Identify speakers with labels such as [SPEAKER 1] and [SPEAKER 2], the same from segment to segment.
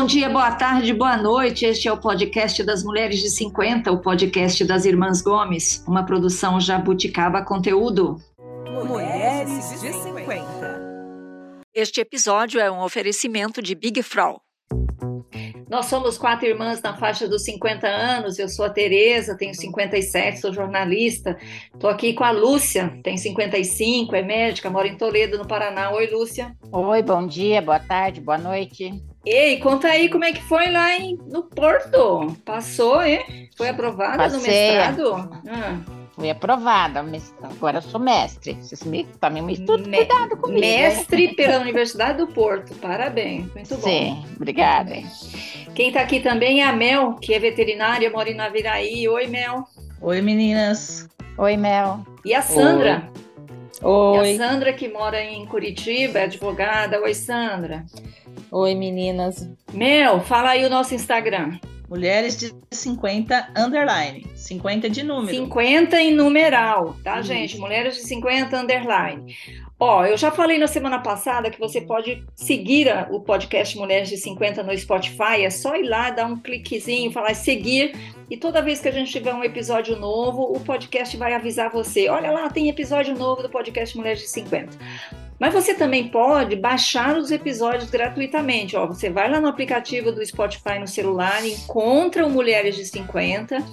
[SPEAKER 1] bom dia, boa tarde, boa noite. Este é o podcast das Mulheres de 50, o podcast das Irmãs Gomes, uma produção Jabuticaba Conteúdo.
[SPEAKER 2] Mulheres de 50.
[SPEAKER 1] Este episódio é um oferecimento de Big Frau. Nós somos quatro irmãs na faixa dos 50 anos. Eu sou a Tereza, tenho 57, sou jornalista. Estou aqui com a Lúcia, tem 55, é médica, mora em Toledo, no Paraná. Oi, Lúcia.
[SPEAKER 3] Oi, bom dia, boa tarde, boa noite.
[SPEAKER 1] Ei, conta aí como é que foi lá em, no Porto. Passou, hein? Foi aprovada
[SPEAKER 3] Passei.
[SPEAKER 1] no mestrado? Ah.
[SPEAKER 3] Fui aprovada, mas agora eu sou mestre. Vocês me, também me estudam,
[SPEAKER 1] Me-
[SPEAKER 3] cuidado comigo. hein?
[SPEAKER 1] Mestre pela Universidade do Porto. Parabéns, muito bom.
[SPEAKER 3] Sim, obrigada.
[SPEAKER 1] Quem está aqui também é a Mel, que é veterinária, mora em Naviraí. Oi, Mel.
[SPEAKER 4] Oi, meninas.
[SPEAKER 3] Oi, Mel.
[SPEAKER 1] E a Sandra. E
[SPEAKER 4] Oi.
[SPEAKER 1] a Sandra, que mora em Curitiba, é advogada. Oi, Sandra.
[SPEAKER 4] Oi, meninas.
[SPEAKER 1] Mel, fala aí o nosso Instagram.
[SPEAKER 4] Mulheres de 50 underline. 50 de número.
[SPEAKER 1] 50 em numeral, tá,
[SPEAKER 4] Isso.
[SPEAKER 1] gente? Mulheres de 50 underline. Ó, eu já falei na semana passada que você pode seguir a- o podcast Mulheres de 50 no Spotify. É só ir lá, dar um cliquezinho, falar seguir. E toda vez que a gente tiver um episódio novo, o podcast vai avisar você. Olha lá, tem episódio novo do podcast Mulheres de 50. Mas você também pode baixar os episódios gratuitamente. Ó, você vai lá no aplicativo do Spotify no celular, encontra o Mulheres de 50,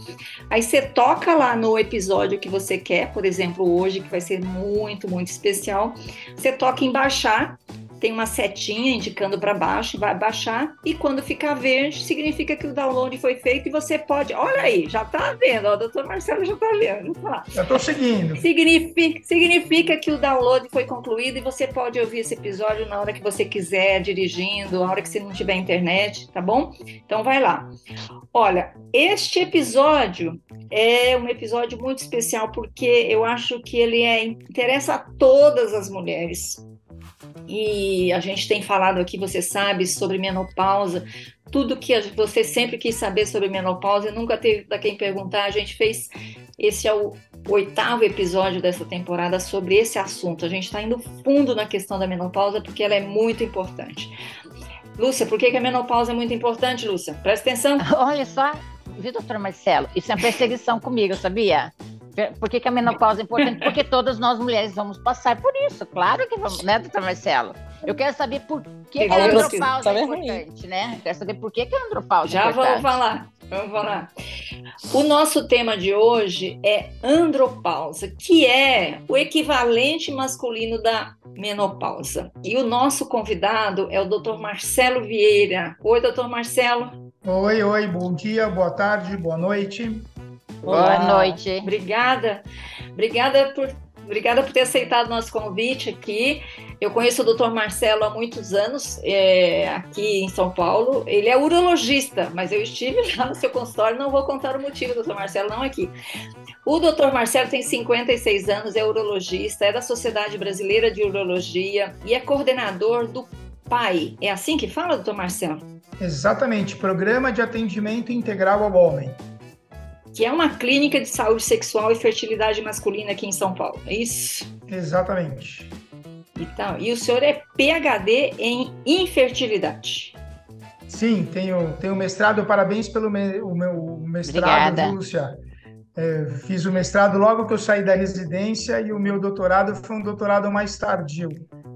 [SPEAKER 1] aí você toca lá no episódio que você quer, por exemplo, hoje, que vai ser muito, muito especial. Você toca em baixar, tem uma setinha indicando para baixo, vai baixar, e quando ficar verde, significa que o download foi feito e você pode. Olha aí, já tá vendo, ó, o doutor Marcelo já tá vendo.
[SPEAKER 5] Já estou seguindo.
[SPEAKER 1] Significa, significa que o download foi concluído e você pode ouvir esse episódio na hora que você quiser, dirigindo, na hora que você não tiver internet, tá bom? Então vai lá. Olha, este episódio é um episódio muito especial porque eu acho que ele é, interessa a todas as mulheres. E a gente tem falado aqui, você sabe, sobre menopausa, tudo que você sempre quis saber sobre menopausa e nunca teve para quem perguntar. A gente fez esse é o oitavo episódio dessa temporada sobre esse assunto. A gente está indo fundo na questão da menopausa porque ela é muito importante. Lúcia, por que, que a menopausa é muito importante, Lúcia? Presta atenção.
[SPEAKER 3] Olha só, viu, doutor Marcelo? Isso é uma perseguição comigo, sabia? Por que, que a menopausa é importante? Porque todas nós mulheres vamos passar por isso, claro que vamos, né, doutor Marcelo? Eu quero saber por que, que a andropausa é
[SPEAKER 4] ruim.
[SPEAKER 3] importante, né? Eu quero saber por que, que a andropausa
[SPEAKER 1] Já
[SPEAKER 3] é importante.
[SPEAKER 1] vamos falar. Vamos falar. O nosso tema de hoje é andropausa, que é o equivalente masculino da menopausa. E o nosso convidado é o Dr. Marcelo Vieira. Oi, doutor Marcelo.
[SPEAKER 5] Oi, oi, bom dia, boa tarde, boa noite.
[SPEAKER 3] Boa
[SPEAKER 4] Olá.
[SPEAKER 3] noite.
[SPEAKER 1] Obrigada. Obrigada por, obrigada por ter aceitado nosso convite aqui. Eu conheço o Dr. Marcelo há muitos anos, é, aqui em São Paulo. Ele é urologista, mas eu estive lá no seu consultório, não vou contar o motivo, doutor Marcelo, não aqui. O doutor Marcelo tem 56 anos, é urologista, é da Sociedade Brasileira de Urologia e é coordenador do PAI. É assim que fala, doutor Marcelo?
[SPEAKER 5] Exatamente, Programa de Atendimento Integral ao Homem.
[SPEAKER 1] Que é uma clínica de saúde sexual e fertilidade masculina aqui em São Paulo. É isso?
[SPEAKER 5] Exatamente.
[SPEAKER 1] Então, e o senhor é PhD em infertilidade.
[SPEAKER 5] Sim, tenho, tenho mestrado, parabéns pelo me- o meu mestrado,
[SPEAKER 3] Obrigada.
[SPEAKER 5] Lúcia. É, fiz o mestrado logo que eu saí da residência e o meu doutorado foi um doutorado mais tardio.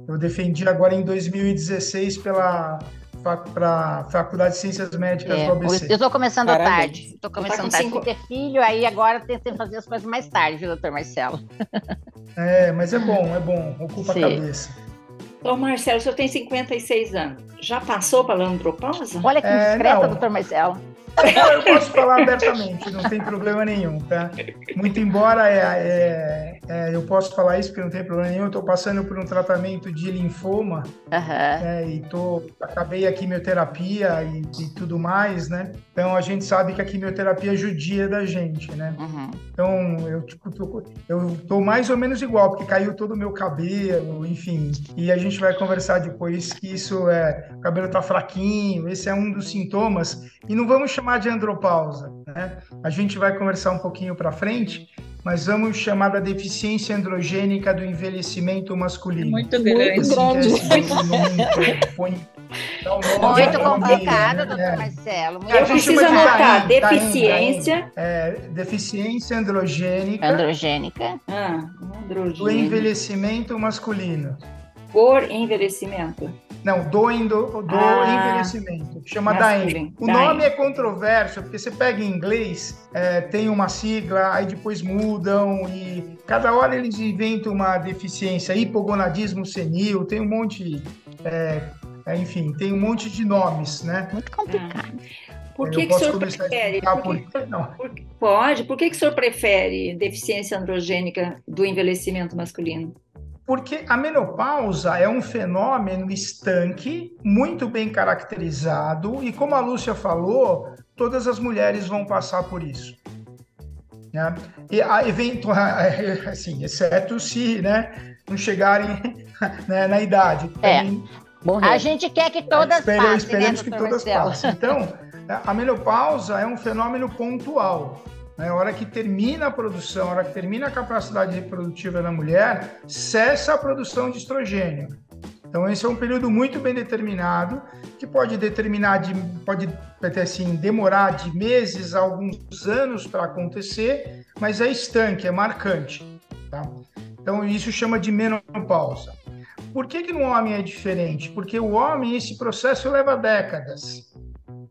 [SPEAKER 5] Eu defendi agora em 2016 pela fac, pra Faculdade de Ciências Médicas
[SPEAKER 3] É,
[SPEAKER 5] do ABC.
[SPEAKER 3] eu estou começando
[SPEAKER 4] Parabéns.
[SPEAKER 3] tarde. Estou
[SPEAKER 1] Tá
[SPEAKER 3] começando
[SPEAKER 1] com
[SPEAKER 3] tarde.
[SPEAKER 1] cinco-
[SPEAKER 3] ter filho, aí agora tentei fazer as coisas mais tarde, viu, doutor Marcelo?
[SPEAKER 5] É, mas é bom, é bom, ocupa
[SPEAKER 3] Sim.
[SPEAKER 5] a cabeça.
[SPEAKER 1] Ô Marcelo, o senhor tem 56 anos. Já passou pela andropausa?
[SPEAKER 3] Olha que
[SPEAKER 5] É,
[SPEAKER 3] discreta,
[SPEAKER 5] não.
[SPEAKER 3] doutor Marcelo.
[SPEAKER 5] Eu posso falar abertamente, não tem problema nenhum, tá? Muito embora é, é- é, eu posso falar isso porque não tem problema nenhum, eu estou passando por um tratamento de linfoma
[SPEAKER 3] Aham.
[SPEAKER 5] né, e tô, acabei a quimioterapia e, e tudo mais, né? Então a gente sabe que a quimioterapia judia da gente, né?
[SPEAKER 3] Uhum.
[SPEAKER 5] Então eu, tipo, tô, eu tô mais ou menos igual, porque caiu todo o meu cabelo, enfim. E a gente vai conversar depois que isso é. O cabelo tá fraquinho, esse é um dos sintomas. E não vamos chamar de andropausa, né? A gente vai conversar um pouquinho para frente mas vamos chamar da deficiência androgênica do envelhecimento masculino.
[SPEAKER 4] Muito grande.
[SPEAKER 5] Assim,
[SPEAKER 6] grande.
[SPEAKER 3] Muito complicado,
[SPEAKER 5] né?
[SPEAKER 3] doutor Marcelo. Muito
[SPEAKER 5] A
[SPEAKER 1] Eu preciso anotar
[SPEAKER 5] Daim, Daim,
[SPEAKER 1] deficiência.
[SPEAKER 5] É, deficiência androgênica
[SPEAKER 3] Androgênica.
[SPEAKER 1] Ah,
[SPEAKER 5] do
[SPEAKER 1] androgênio.
[SPEAKER 5] envelhecimento masculino.
[SPEAKER 1] Por envelhecimento.
[SPEAKER 5] Não, do, endo, do
[SPEAKER 1] Ah,
[SPEAKER 5] envelhecimento. Chama. DAEM. O nome é controverso, porque você pega em inglês, é, tem uma sigla, aí depois mudam, e cada hora eles inventam uma deficiência, hipogonadismo senil, tem um monte. é, é, enfim, tem um monte de nomes, né?
[SPEAKER 3] Muito complicado.
[SPEAKER 1] Por
[SPEAKER 5] Eu
[SPEAKER 1] que, que o senhor prefere? Por que-
[SPEAKER 5] por
[SPEAKER 1] por que- pode. Por que, que o senhor prefere deficiência androgênica do envelhecimento masculino?
[SPEAKER 5] Porque a menopausa é um fenômeno estanque, muito bem caracterizado, e como a Lúcia falou, todas as mulheres vão passar por isso. Né? E a eventual, assim, exceto se né, não chegarem né, na idade.
[SPEAKER 3] É. A gente quer que todas passem, né,
[SPEAKER 5] esperemos que
[SPEAKER 3] doutor
[SPEAKER 5] todas
[SPEAKER 3] Marcelo?
[SPEAKER 5] passem. Então, a menopausa é um fenômeno pontual. Né? A hora que termina a produção, a hora que termina a capacidade reprodutiva da mulher, cessa a produção de estrogênio. Então, esse é um período muito bem determinado, que pode determinar, de, pode até assim, demorar de meses a alguns anos para acontecer, mas é estanque, é marcante. Tá? Então, isso chama de menopausa. Por que, que no homem é diferente? Porque o homem, esse processo leva décadas.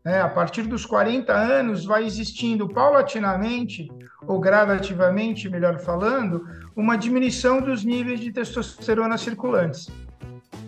[SPEAKER 5] Né? A partir dos 40 anos, vai existindo paulatinamente, ou gradativamente, melhor falando, uma diminuição dos níveis de testosterona circulantes.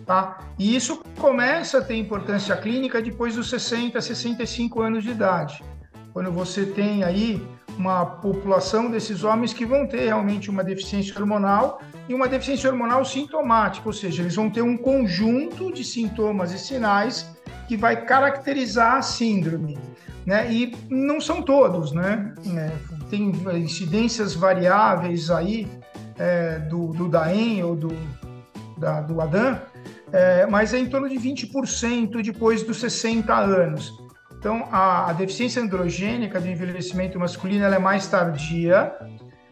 [SPEAKER 5] Tá? E isso começa a ter importância clínica depois dos 60, 65 anos de idade. Quando você tem aí uma população desses homens que vão ter realmente uma deficiência hormonal e uma deficiência hormonal sintomática, ou seja, eles vão ter um conjunto de sintomas e sinais que vai caracterizar a síndrome. Né? E não são todos, né? É, tem incidências variáveis aí é, do, do DAEM ou do, da, do ADAM, é, mas é em torno de 20% depois dos 60 anos. Então, a, a, deficiência androgênica do envelhecimento masculino é mais tardia,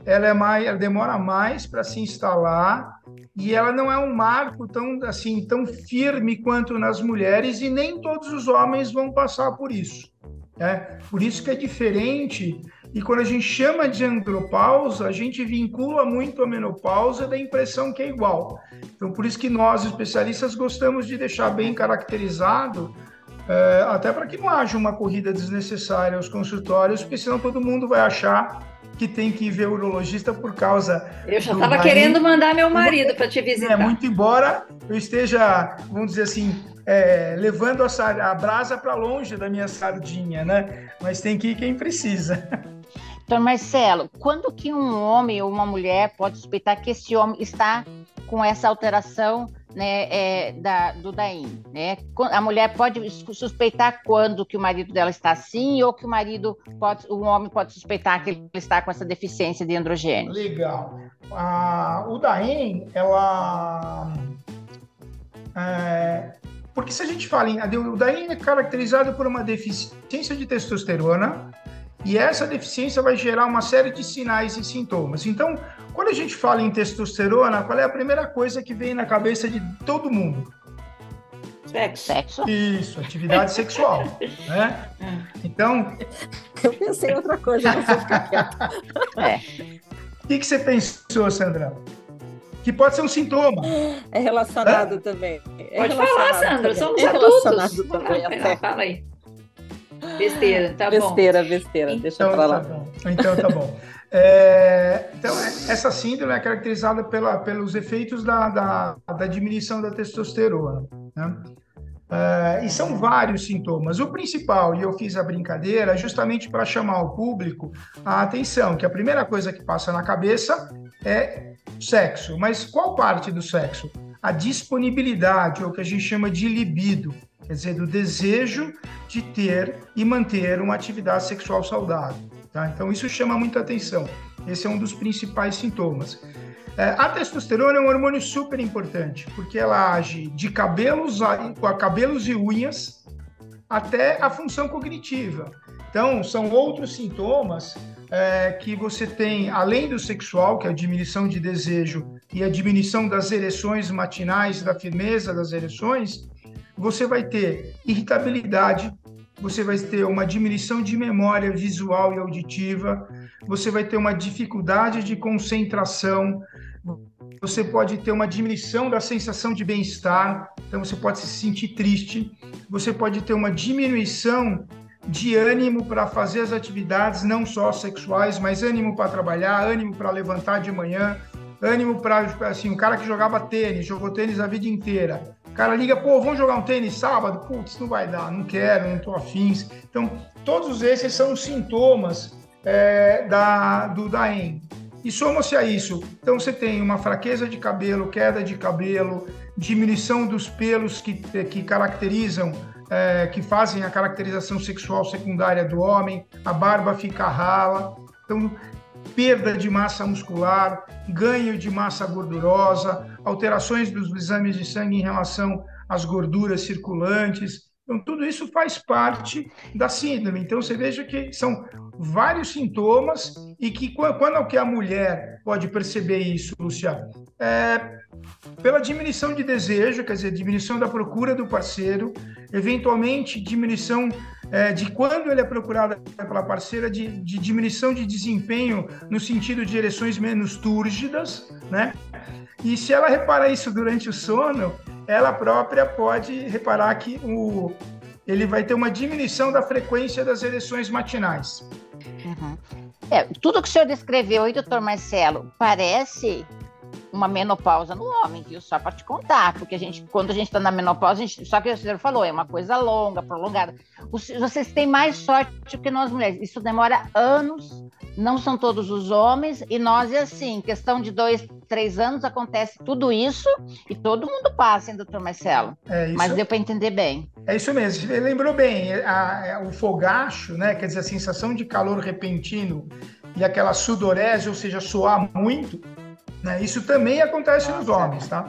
[SPEAKER 5] ela, é mais, ela demora mais para se instalar e ela não é um marco tão assim tão firme quanto nas mulheres e nem todos os homens vão passar por isso. Né? Por isso que é diferente e quando a gente chama de andropausa, a gente vincula muito a menopausa da impressão que é igual. Então, por isso que nós, especialistas, gostamos de deixar bem caracterizado, é, até para que não haja uma corrida desnecessária aos consultórios, porque senão todo mundo vai achar que tem que ir ver o urologista por causa.
[SPEAKER 1] Eu já estava querendo mandar meu marido para te visitar.
[SPEAKER 5] É, muito embora eu esteja, vamos dizer assim, é, levando a, a brasa para longe da minha sardinha, né? Mas tem que ir quem precisa.
[SPEAKER 3] Doutor Marcelo, quando que um homem ou uma mulher pode suspeitar que esse homem está com essa alteração né, é, da, do DAIM? Né? A mulher pode suspeitar quando que o marido dela está assim ou que o marido pode, o homem pode suspeitar que ele está com essa deficiência de androgênio?
[SPEAKER 5] Legal. A, o DAEM, ela... É, porque se a gente fala em... O DAEM é caracterizado por uma deficiência de testosterona, e essa deficiência vai gerar uma série de sinais e sintomas. Então, quando a gente fala em testosterona, qual é a primeira coisa que vem na cabeça de todo mundo?
[SPEAKER 1] Sexo.
[SPEAKER 3] Sexo.
[SPEAKER 5] Isso, atividade sexual. Né? Então.
[SPEAKER 6] Eu pensei em outra coisa, não sei ficar quieto.
[SPEAKER 3] É.
[SPEAKER 5] O que, que você pensou, Sandra? Que pode ser um sintoma.
[SPEAKER 6] É relacionado também. É
[SPEAKER 1] Pode falar, Sandra,
[SPEAKER 6] também.
[SPEAKER 1] somos
[SPEAKER 6] é
[SPEAKER 1] adultos.
[SPEAKER 6] relacionado também, até.
[SPEAKER 1] fala aí. Besteira, tá bom.
[SPEAKER 6] Besteira, besteira, deixa
[SPEAKER 5] Então
[SPEAKER 6] pra
[SPEAKER 5] tá
[SPEAKER 6] lá.
[SPEAKER 5] bom. Então tá bom. É, então, essa síndrome é caracterizada pela, pelos efeitos da, da, da diminuição da testosterona. Né? É, e são vários sintomas. O principal, e eu fiz a brincadeira, justamente para chamar o público a atenção, que a primeira coisa que passa na cabeça é sexo. Mas qual parte do sexo? A disponibilidade, ou o que a gente chama de libido, quer dizer, do desejo de ter e manter uma atividade sexual saudável. Tá? Então, isso chama muita atenção. Esse é um dos principais sintomas. É, a testosterona é um hormônio super importante, porque ela age de cabelos a, a cabelos e unhas até a função cognitiva. Então, são outros sintomas é, que você tem, além do sexual, que é a diminuição de desejo e a diminuição das ereções matinais, da firmeza das ereções, você vai ter irritabilidade, você vai ter uma diminuição de memória visual e auditiva, você vai ter uma dificuldade de concentração, você pode ter uma diminuição da sensação de bem-estar, então você pode se sentir triste, você pode ter uma diminuição de ânimo para fazer as atividades, não só sexuais, mas ânimo para trabalhar, ânimo para levantar de manhã, ânimo para, assim, um cara que jogava tênis, jogou tênis a vida inteira. O cara liga, pô, vamos jogar um tênis sábado? Putz, não vai dar, não quero, não estou afins. Então, todos esses são sintomas é, da, do DAEM. E soma-se a isso. Então, você tem uma fraqueza de cabelo, queda de cabelo, diminuição dos pelos que, que caracterizam é, que fazem a caracterização sexual secundária do homem, a barba fica rala, então perda de massa muscular, ganho de massa gordurosa, alterações dos exames de sangue em relação às gorduras circulantes. Então, tudo isso faz parte da síndrome. Então, você veja que são vários sintomas e que quando é que a mulher pode perceber isso, Luciano? É, pela diminuição de desejo, quer dizer, diminuição da procura do parceiro, eventualmente diminuição é, de quando ele é procurado pela parceira, de, de, diminuição de desempenho no sentido de ereções menos túrgidas, né? E se ela reparar isso durante o sono, ela própria pode reparar que o, ele vai ter uma diminuição da frequência das ereções matinais.
[SPEAKER 3] Uhum. É, tudo que o senhor descreveu aí, doutor Marcelo, parece uma menopausa no homem, viu? Só para te contar, porque a gente, quando a gente está na menopausa, a gente, só que o senhor falou, é uma coisa longa, prolongada. vocês têm mais sorte que nós mulheres. Isso demora anos, não são todos os homens, e nós é assim, questão de dois, três anos acontece tudo isso e todo mundo passa, hein, doutor Marcelo? É isso, Mas deu para entender bem.
[SPEAKER 5] É isso mesmo, você lembrou bem, a, a, o fogacho, né, quer dizer, a sensação de calor repentino e aquela sudorese, ou seja, suar muito, né? Isso também acontece Nossa. nos homens, tá?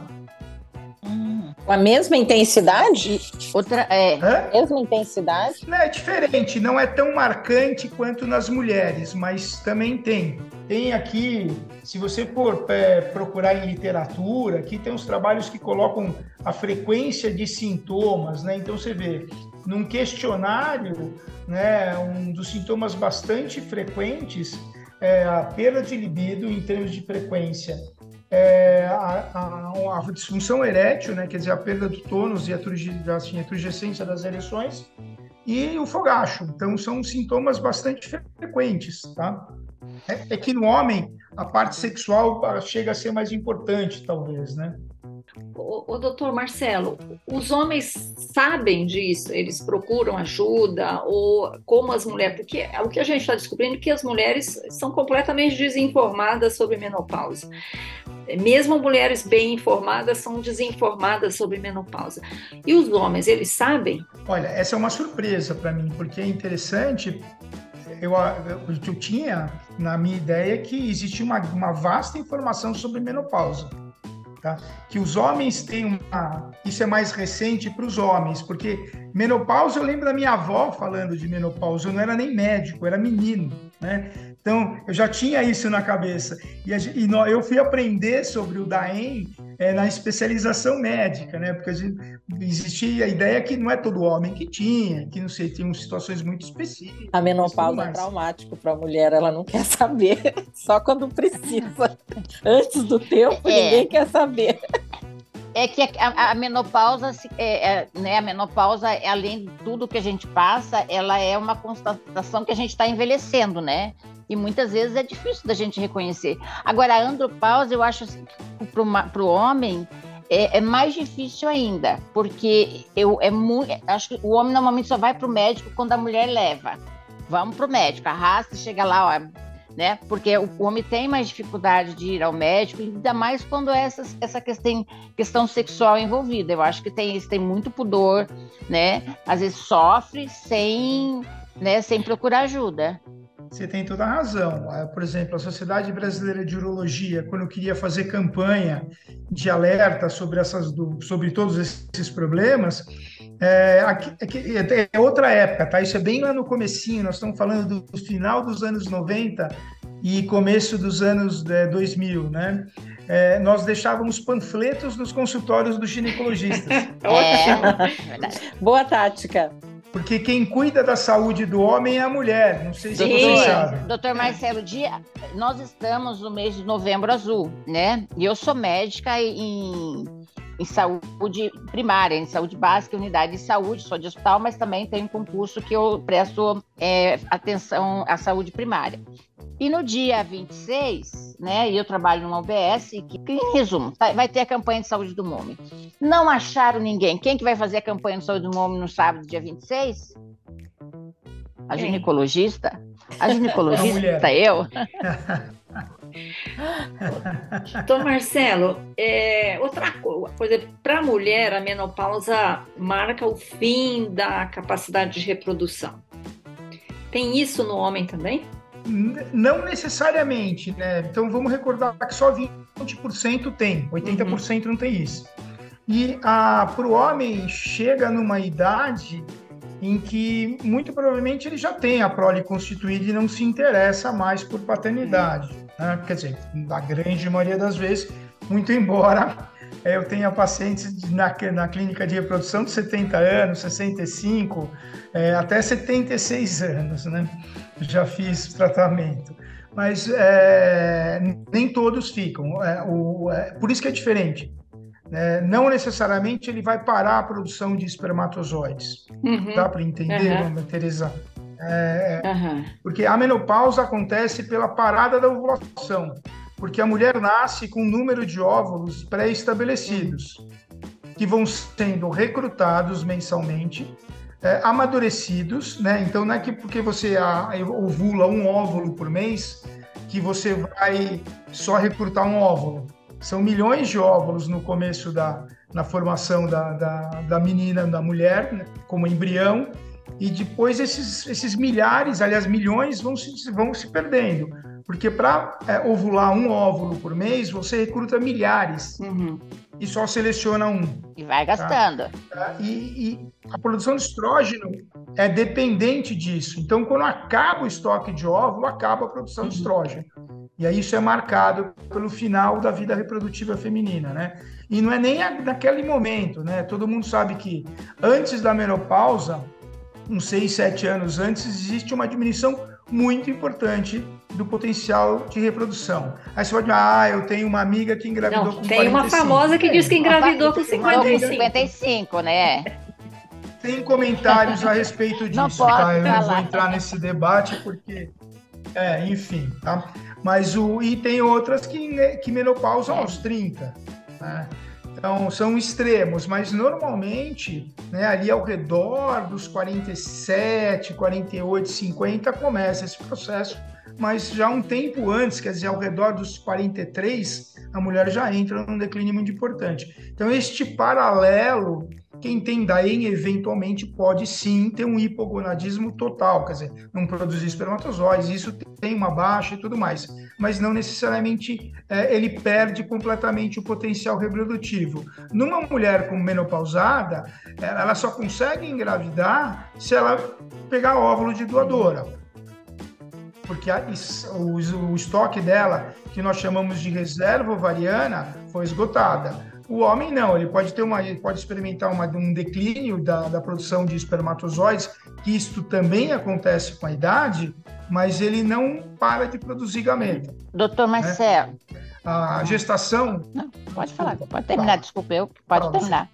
[SPEAKER 6] Com a mesma intensidade?
[SPEAKER 3] Outra, é.
[SPEAKER 6] Hã? Mesma intensidade?
[SPEAKER 5] Não, é diferente, não é tão marcante quanto nas mulheres, mas também tem. Tem aqui, se você for é, procurar em literatura, aqui tem uns trabalhos que colocam a frequência de sintomas, né? Então você vê, num questionário, né, um dos sintomas bastante frequentes é, a perda de libido em termos de frequência, é, a, a, a, disfunção erétil, né, quer dizer, a perda do tônus e a, assim, turgescência das ereções, e o fogacho. Então, são sintomas bastante frequentes, tá? É, é que no homem, a parte sexual chega a ser mais importante, talvez, né?
[SPEAKER 1] O, doutor Marcelo, os homens sabem disso? Eles procuram ajuda? Ou como as mulheres? Porque o que a gente está descobrindo é que as mulheres são completamente desinformadas sobre menopausa. Mesmo mulheres bem informadas são desinformadas sobre menopausa. E os homens, eles sabem?
[SPEAKER 5] Olha, essa é uma surpresa para mim, porque é interessante eu, eu, eu, tinha na minha ideia que existia uma, uma vasta informação sobre menopausa. Tá? Que os homens têm uma. Isso é mais recente para os homens, porque menopausa, eu lembro da minha avó falando de menopausa, eu não era nem médico, eu era menino. Né? Então, eu já tinha isso na cabeça. E, a, e no, eu fui aprender sobre o DAEM é, na especialização médica, né? Porque gente, existia a ideia que não é todo homem que tinha, que não sei, tinham situações muito específicas.
[SPEAKER 6] A menopausa é traumático para a mulher, ela não quer saber, só quando precisa. Antes do tempo, é. ninguém quer saber.
[SPEAKER 3] É que a, a menopausa, é, é, né, a menopausa, além de tudo que a gente passa, ela é uma constatação que a gente está envelhecendo, né? E muitas vezes é difícil da gente reconhecer. Agora, a andropausa, eu acho assim, para o homem é, é, mais difícil ainda, porque eu é muito, acho que o homem normalmente só vai para o médico quando a mulher leva. Vamos para o médico, arrasta, chega lá, ó, né? Porque o homem tem mais dificuldade de ir ao médico, ainda mais quando é essa, essa questão, questão sexual envolvida. Eu acho que tem, tem muito pudor, né? Às vezes sofre sem, né, sem procurar ajuda.
[SPEAKER 5] Você tem toda a razão. Ah, Por exemplo, a Sociedade Brasileira de Urologia, quando queria fazer campanha de alerta sobre, essas, sobre todos esses problemas, é, aqui- é- é outra época, tá? Isso é bem lá no comecinho, nós estamos falando do final dos anos 90 e começo dos anos é, 2000, né? É, nós deixávamos panfletos nos consultórios dos ginecologistas.
[SPEAKER 3] É.
[SPEAKER 6] Boa tática.
[SPEAKER 5] Porque quem cuida da saúde do homem é a mulher. Não sei se
[SPEAKER 1] Sim.
[SPEAKER 5] vocês sabem.
[SPEAKER 3] doutor Marcelo Dia, nós estamos no mês de novembro azul, né? E eu sou médica em, em saúde primária, em saúde básica, unidade de saúde, sou de hospital, mas também tenho um concurso que eu presto é, atenção à saúde primária. E no dia 26, né, e eu trabalho numa UBS, que, em resumo, vai ter a campanha de saúde do MOME. Não acharam ninguém. Quem que vai fazer a campanha de saúde do MOME no sábado, dia 26? A ginecologista? A ginecologista, eu?
[SPEAKER 1] Então, Marcelo, é, outra coisa, para a mulher, a menopausa marca o fim da capacidade de reprodução. Tem isso no homem também?
[SPEAKER 5] Não necessariamente, né? Então vamos recordar que só 20% tem, 80% não tem isso. E para o homem chega numa idade em que muito provavelmente ele já tem a prole constituída e não se interessa mais por paternidade. né? Quer dizer, na grande maioria das vezes, muito embora eu tenha pacientes na, na clínica de reprodução de 70 anos, 65, eh, até 76 anos, né? Já fiz tratamento. Mas eh, nem todos ficam. É, o- é, por isso que é diferente. Né? não necessariamente ele vai parar a produção de espermatozoides.
[SPEAKER 1] Uhum,
[SPEAKER 5] Dá para entender. Dona Teresa? É,
[SPEAKER 1] aham.
[SPEAKER 5] porque a menopausa acontece pela parada da ovulação, porque a mulher nasce com um número de óvulos pré-estabelecidos, que vão sendo recrutados mensalmente, é, amadurecidos, né? Então não é que porque você a- ovula um óvulo por mês que você vai só recrutar um óvulo. São milhões de óvulos no começo da na formação da, da, da menina, da mulher, né? como embrião, e depois esses, esses milhares, aliás, milhões, vão se, vão se perdendo. Porque para ovular um óvulo por mês, você recruta milhares
[SPEAKER 1] Uhum.
[SPEAKER 5] e só seleciona um.
[SPEAKER 3] E vai gastando.
[SPEAKER 5] tá? E, e a produção de estrógeno é dependente disso. Então, quando acaba o estoque de óvulo, acaba a produção de estrógeno. E aí isso é marcado pelo final da vida reprodutiva feminina, né? E não é nem a- naquele momento, né? Todo mundo sabe que antes da menopausa, uns 6, 7 anos antes, existe uma diminuição muito importante do potencial de reprodução. Aí você pode dizer, ah, eu tenho uma amiga que engravidou
[SPEAKER 1] Não,
[SPEAKER 5] com
[SPEAKER 1] tem uma
[SPEAKER 5] 45.
[SPEAKER 1] famosa que diz que engravidou com
[SPEAKER 3] Então, com
[SPEAKER 1] 55.
[SPEAKER 3] 55, né?
[SPEAKER 5] Tem comentários a respeito disso,
[SPEAKER 3] Não
[SPEAKER 5] tá? Eu não vou entrar nesse debate porque, é, enfim, tá? Mas o e tem outras que né, que menopausam aos 30, né? Então são extremos, mas normalmente, né, ali ao redor dos 47, 48, 50 começa esse processo, mas já um tempo antes, quer dizer, ao redor dos 43, a mulher já entra num declínio muito importante. Então este paralelo quem tem DAEM eventualmente pode sim ter um hipogonadismo total, quer dizer, não produzir espermatozoides, isso tem uma baixa e tudo mais, mas não necessariamente é, ele perde completamente o potencial reprodutivo. Numa mulher com menopausada, é, ela só consegue engravidar se ela pegar óvulo de doadora. Porque a, o, o estoque dela, que nós chamamos de reserva ovariana, foi esgotada. O homem não, ele pode ter uma, ele pode experimentar uma, um declínio da, da, produção de espermatozoides, que isto também acontece com a idade, mas ele não para de produzir gameta.
[SPEAKER 3] Doutor Marcelo.
[SPEAKER 5] Né? A gestação.
[SPEAKER 3] Não, pode falar, pode terminar, desculpa, eu pode terminar.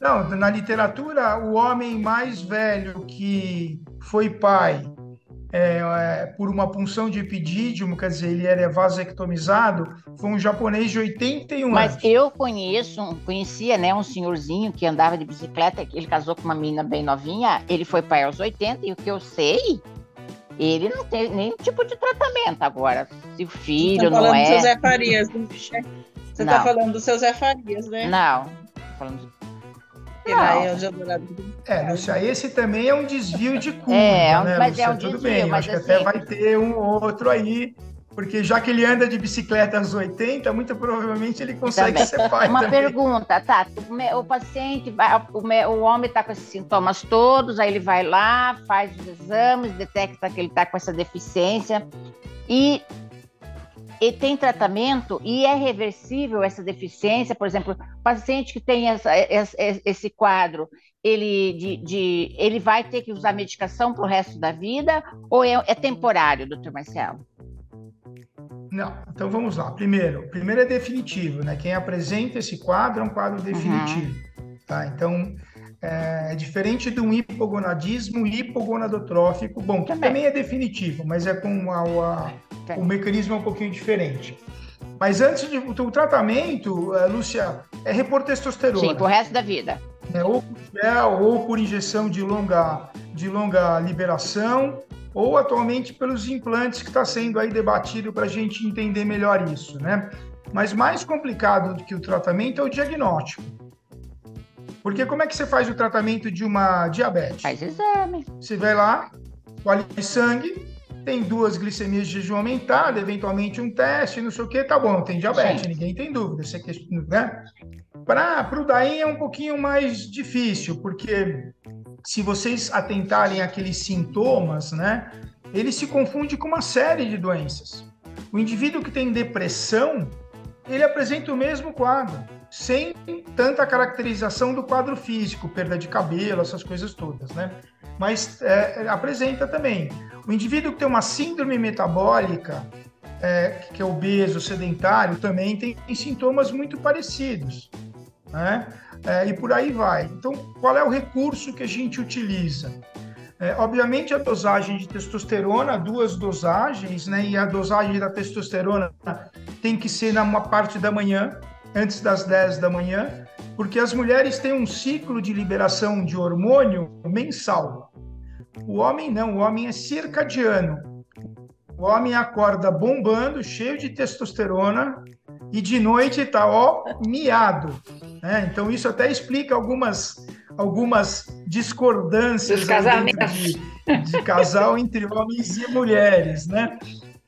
[SPEAKER 5] Não, na literatura, o homem mais velho que foi pai é, é, por uma punção de epidídimo, quer dizer, ele era vasectomizado, foi um japonês de 81
[SPEAKER 3] Mas
[SPEAKER 5] anos.
[SPEAKER 3] Mas eu conheço, conhecia, né, um senhorzinho que andava de bicicleta, ele casou com uma menina bem novinha, ele foi pai aos 80, e o que eu sei, ele não tem nenhum tipo de tratamento agora. Se o filho
[SPEAKER 4] tá
[SPEAKER 3] não é...
[SPEAKER 4] do seu Zé Farias, Você está falando do seu Zé Farias, né?
[SPEAKER 3] Não, falando...
[SPEAKER 4] Aí é o Eldorado.
[SPEAKER 5] É, Lúcia, esse também é um desvio de curva,
[SPEAKER 3] É,
[SPEAKER 5] né,
[SPEAKER 3] mas
[SPEAKER 5] Lúcia?
[SPEAKER 3] é um
[SPEAKER 5] Tudo
[SPEAKER 3] desvio,
[SPEAKER 5] bem, eu
[SPEAKER 3] mas
[SPEAKER 5] acho que
[SPEAKER 3] assim-
[SPEAKER 5] até vai ter um outro aí, porque já que ele anda de bicicleta aos 80, muito provavelmente ele consegue
[SPEAKER 3] Também.
[SPEAKER 5] ser pai
[SPEAKER 3] Uma
[SPEAKER 5] também.
[SPEAKER 3] pergunta, tá? O, paciente, o homem está com esses sintomas todos, aí ele vai lá, faz os exames, detecta que ele está com essa deficiência e, e tem tratamento e é reversível essa deficiência, por exemplo, o paciente que tem essa- esse, esse quadro, ele, de, de- ele vai ter que usar medicação para o resto da vida ou é, é temporário, doutor Marcelo?
[SPEAKER 5] Não, então vamos lá. Primeiro, primeiro é definitivo, né? Quem apresenta esse quadro é um quadro definitivo, tá? Então, é, é diferente de um hipogonadismo hipogonadotrófico, bom, que
[SPEAKER 3] Também.
[SPEAKER 5] também é definitivo, mas é com a- a- o mecanismo é um pouquinho diferente. Mas antes de o tratamento, eh, Lúcia, é repor testosterona.
[SPEAKER 3] Sim, para o resto da vida.
[SPEAKER 5] né, ou por gel, ou por injeção de longa, de longa liberação, ou atualmente pelos implantes que está sendo aí debatido para a gente entender melhor isso, né? Mas mais complicado do que o tratamento é o diagnóstico. Porque como é que você faz o tratamento de uma diabetes?
[SPEAKER 3] Faz exame.
[SPEAKER 5] Você vai lá, colhe sangue, tem duas glicemias de jejum aumentada, eventualmente um teste, não sei o que, tá bom, tem diabetes,
[SPEAKER 3] Sim.
[SPEAKER 5] ninguém tem dúvida. Você questiona, né? Para o DAIM é um pouquinho mais difícil, porque se vocês atentarem àqueles sintomas, né, ele se confunde com uma série de doenças. O indivíduo que tem depressão, ele apresenta o mesmo quadro, sem tanta caracterização do quadro físico, perda de cabelo, essas coisas todas, né? Mas é, apresenta também. O indivíduo que tem uma síndrome metabólica, é, que é obeso, sedentário, também tem sintomas muito parecidos, né? É, e por aí vai. Então, qual é o recurso que a gente utiliza? É, obviamente, a dosagem de testosterona, duas dosagens, né? E a dosagem da testosterona tem que ser numa parte da manhã, antes das 10 da manhã, porque as mulheres têm um ciclo de liberação de hormônio mensal. O homem não, o homem é circadiano. O homem acorda bombando, cheio de testosterona, e de noite está, ó, miado. né? Então, isso até explica algumas, algumas discordâncias de, de casal entre homens e mulheres, né?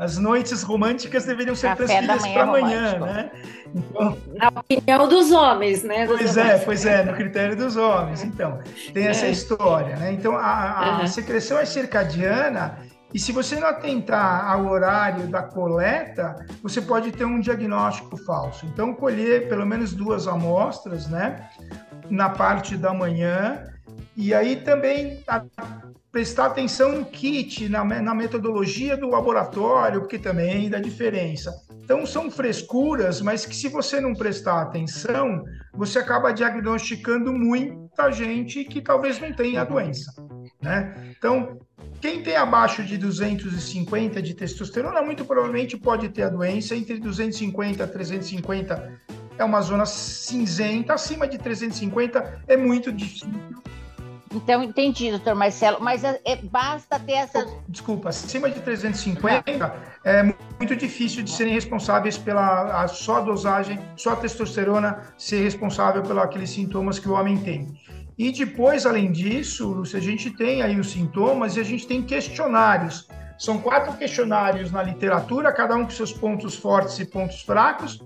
[SPEAKER 5] As noites românticas deveriam ser
[SPEAKER 3] Café da
[SPEAKER 5] transferidas para amanhã, né? Então,
[SPEAKER 1] Na opinião dos homens, né?
[SPEAKER 5] Pois
[SPEAKER 1] doutor
[SPEAKER 5] é, pois é, no critério dos homens. Então, tem essa
[SPEAKER 1] É.
[SPEAKER 5] história, né? Então, a, a
[SPEAKER 1] Uhum.
[SPEAKER 5] secreção é circadiana e se você não atentar ao horário da coleta, você pode ter um diagnóstico falso. Então, colher pelo menos duas amostras, né? Na parte da manhã e aí também prestar atenção no kit, na, na metodologia do laboratório, porque também dá diferença. Então, são frescuras, mas que se você não prestar atenção, você acaba diagnosticando muita gente que talvez não tenha a doença, né? Então, quem tem abaixo de 250 de testosterona, muito provavelmente pode ter a doença. Entre 250 e 350 é uma zona cinzenta. Acima de 350 é muito difícil.
[SPEAKER 3] Então, entendi, doutor Marcelo, mas é- é- basta ter essas.
[SPEAKER 5] Desculpa, acima de 350 é muito difícil de serem responsáveis pela a, só a dosagem, só a testosterona ser responsável pelos aqueles sintomas que o homem tem. E depois, além disso, Lúcia, a gente tem aí os sintomas e a gente tem questionários. São quatro questionários na literatura, cada um com seus pontos fortes e pontos fracos.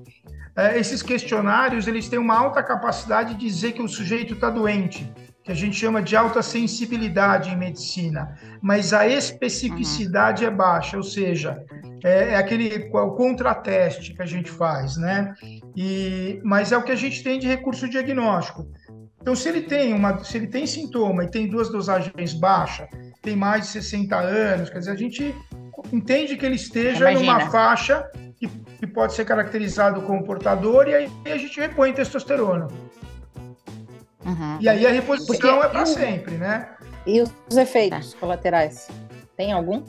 [SPEAKER 5] Eh, esses questionários, eles têm uma alta capacidade de dizer que o sujeito está doente, que a gente chama de alta sensibilidade em medicina, mas a especificidade é baixa, ou seja, é, é aquele o contrateste que a gente faz, né? E, mas é o que a gente tem de recurso diagnóstico. Então, se ele tem uma, se ele tem sintoma e tem duas dosagens baixas, tem mais de 60 anos, quer dizer, a gente entende que ele esteja
[SPEAKER 3] Imagina.
[SPEAKER 5] numa faixa que, que pode ser caracterizado como portador e aí a gente repõe testosterona.
[SPEAKER 3] Uhum.
[SPEAKER 5] E aí a reposição
[SPEAKER 6] Porque
[SPEAKER 5] é para
[SPEAKER 6] eu-
[SPEAKER 5] sempre, né?
[SPEAKER 6] E os efeitos colaterais? Tem algum?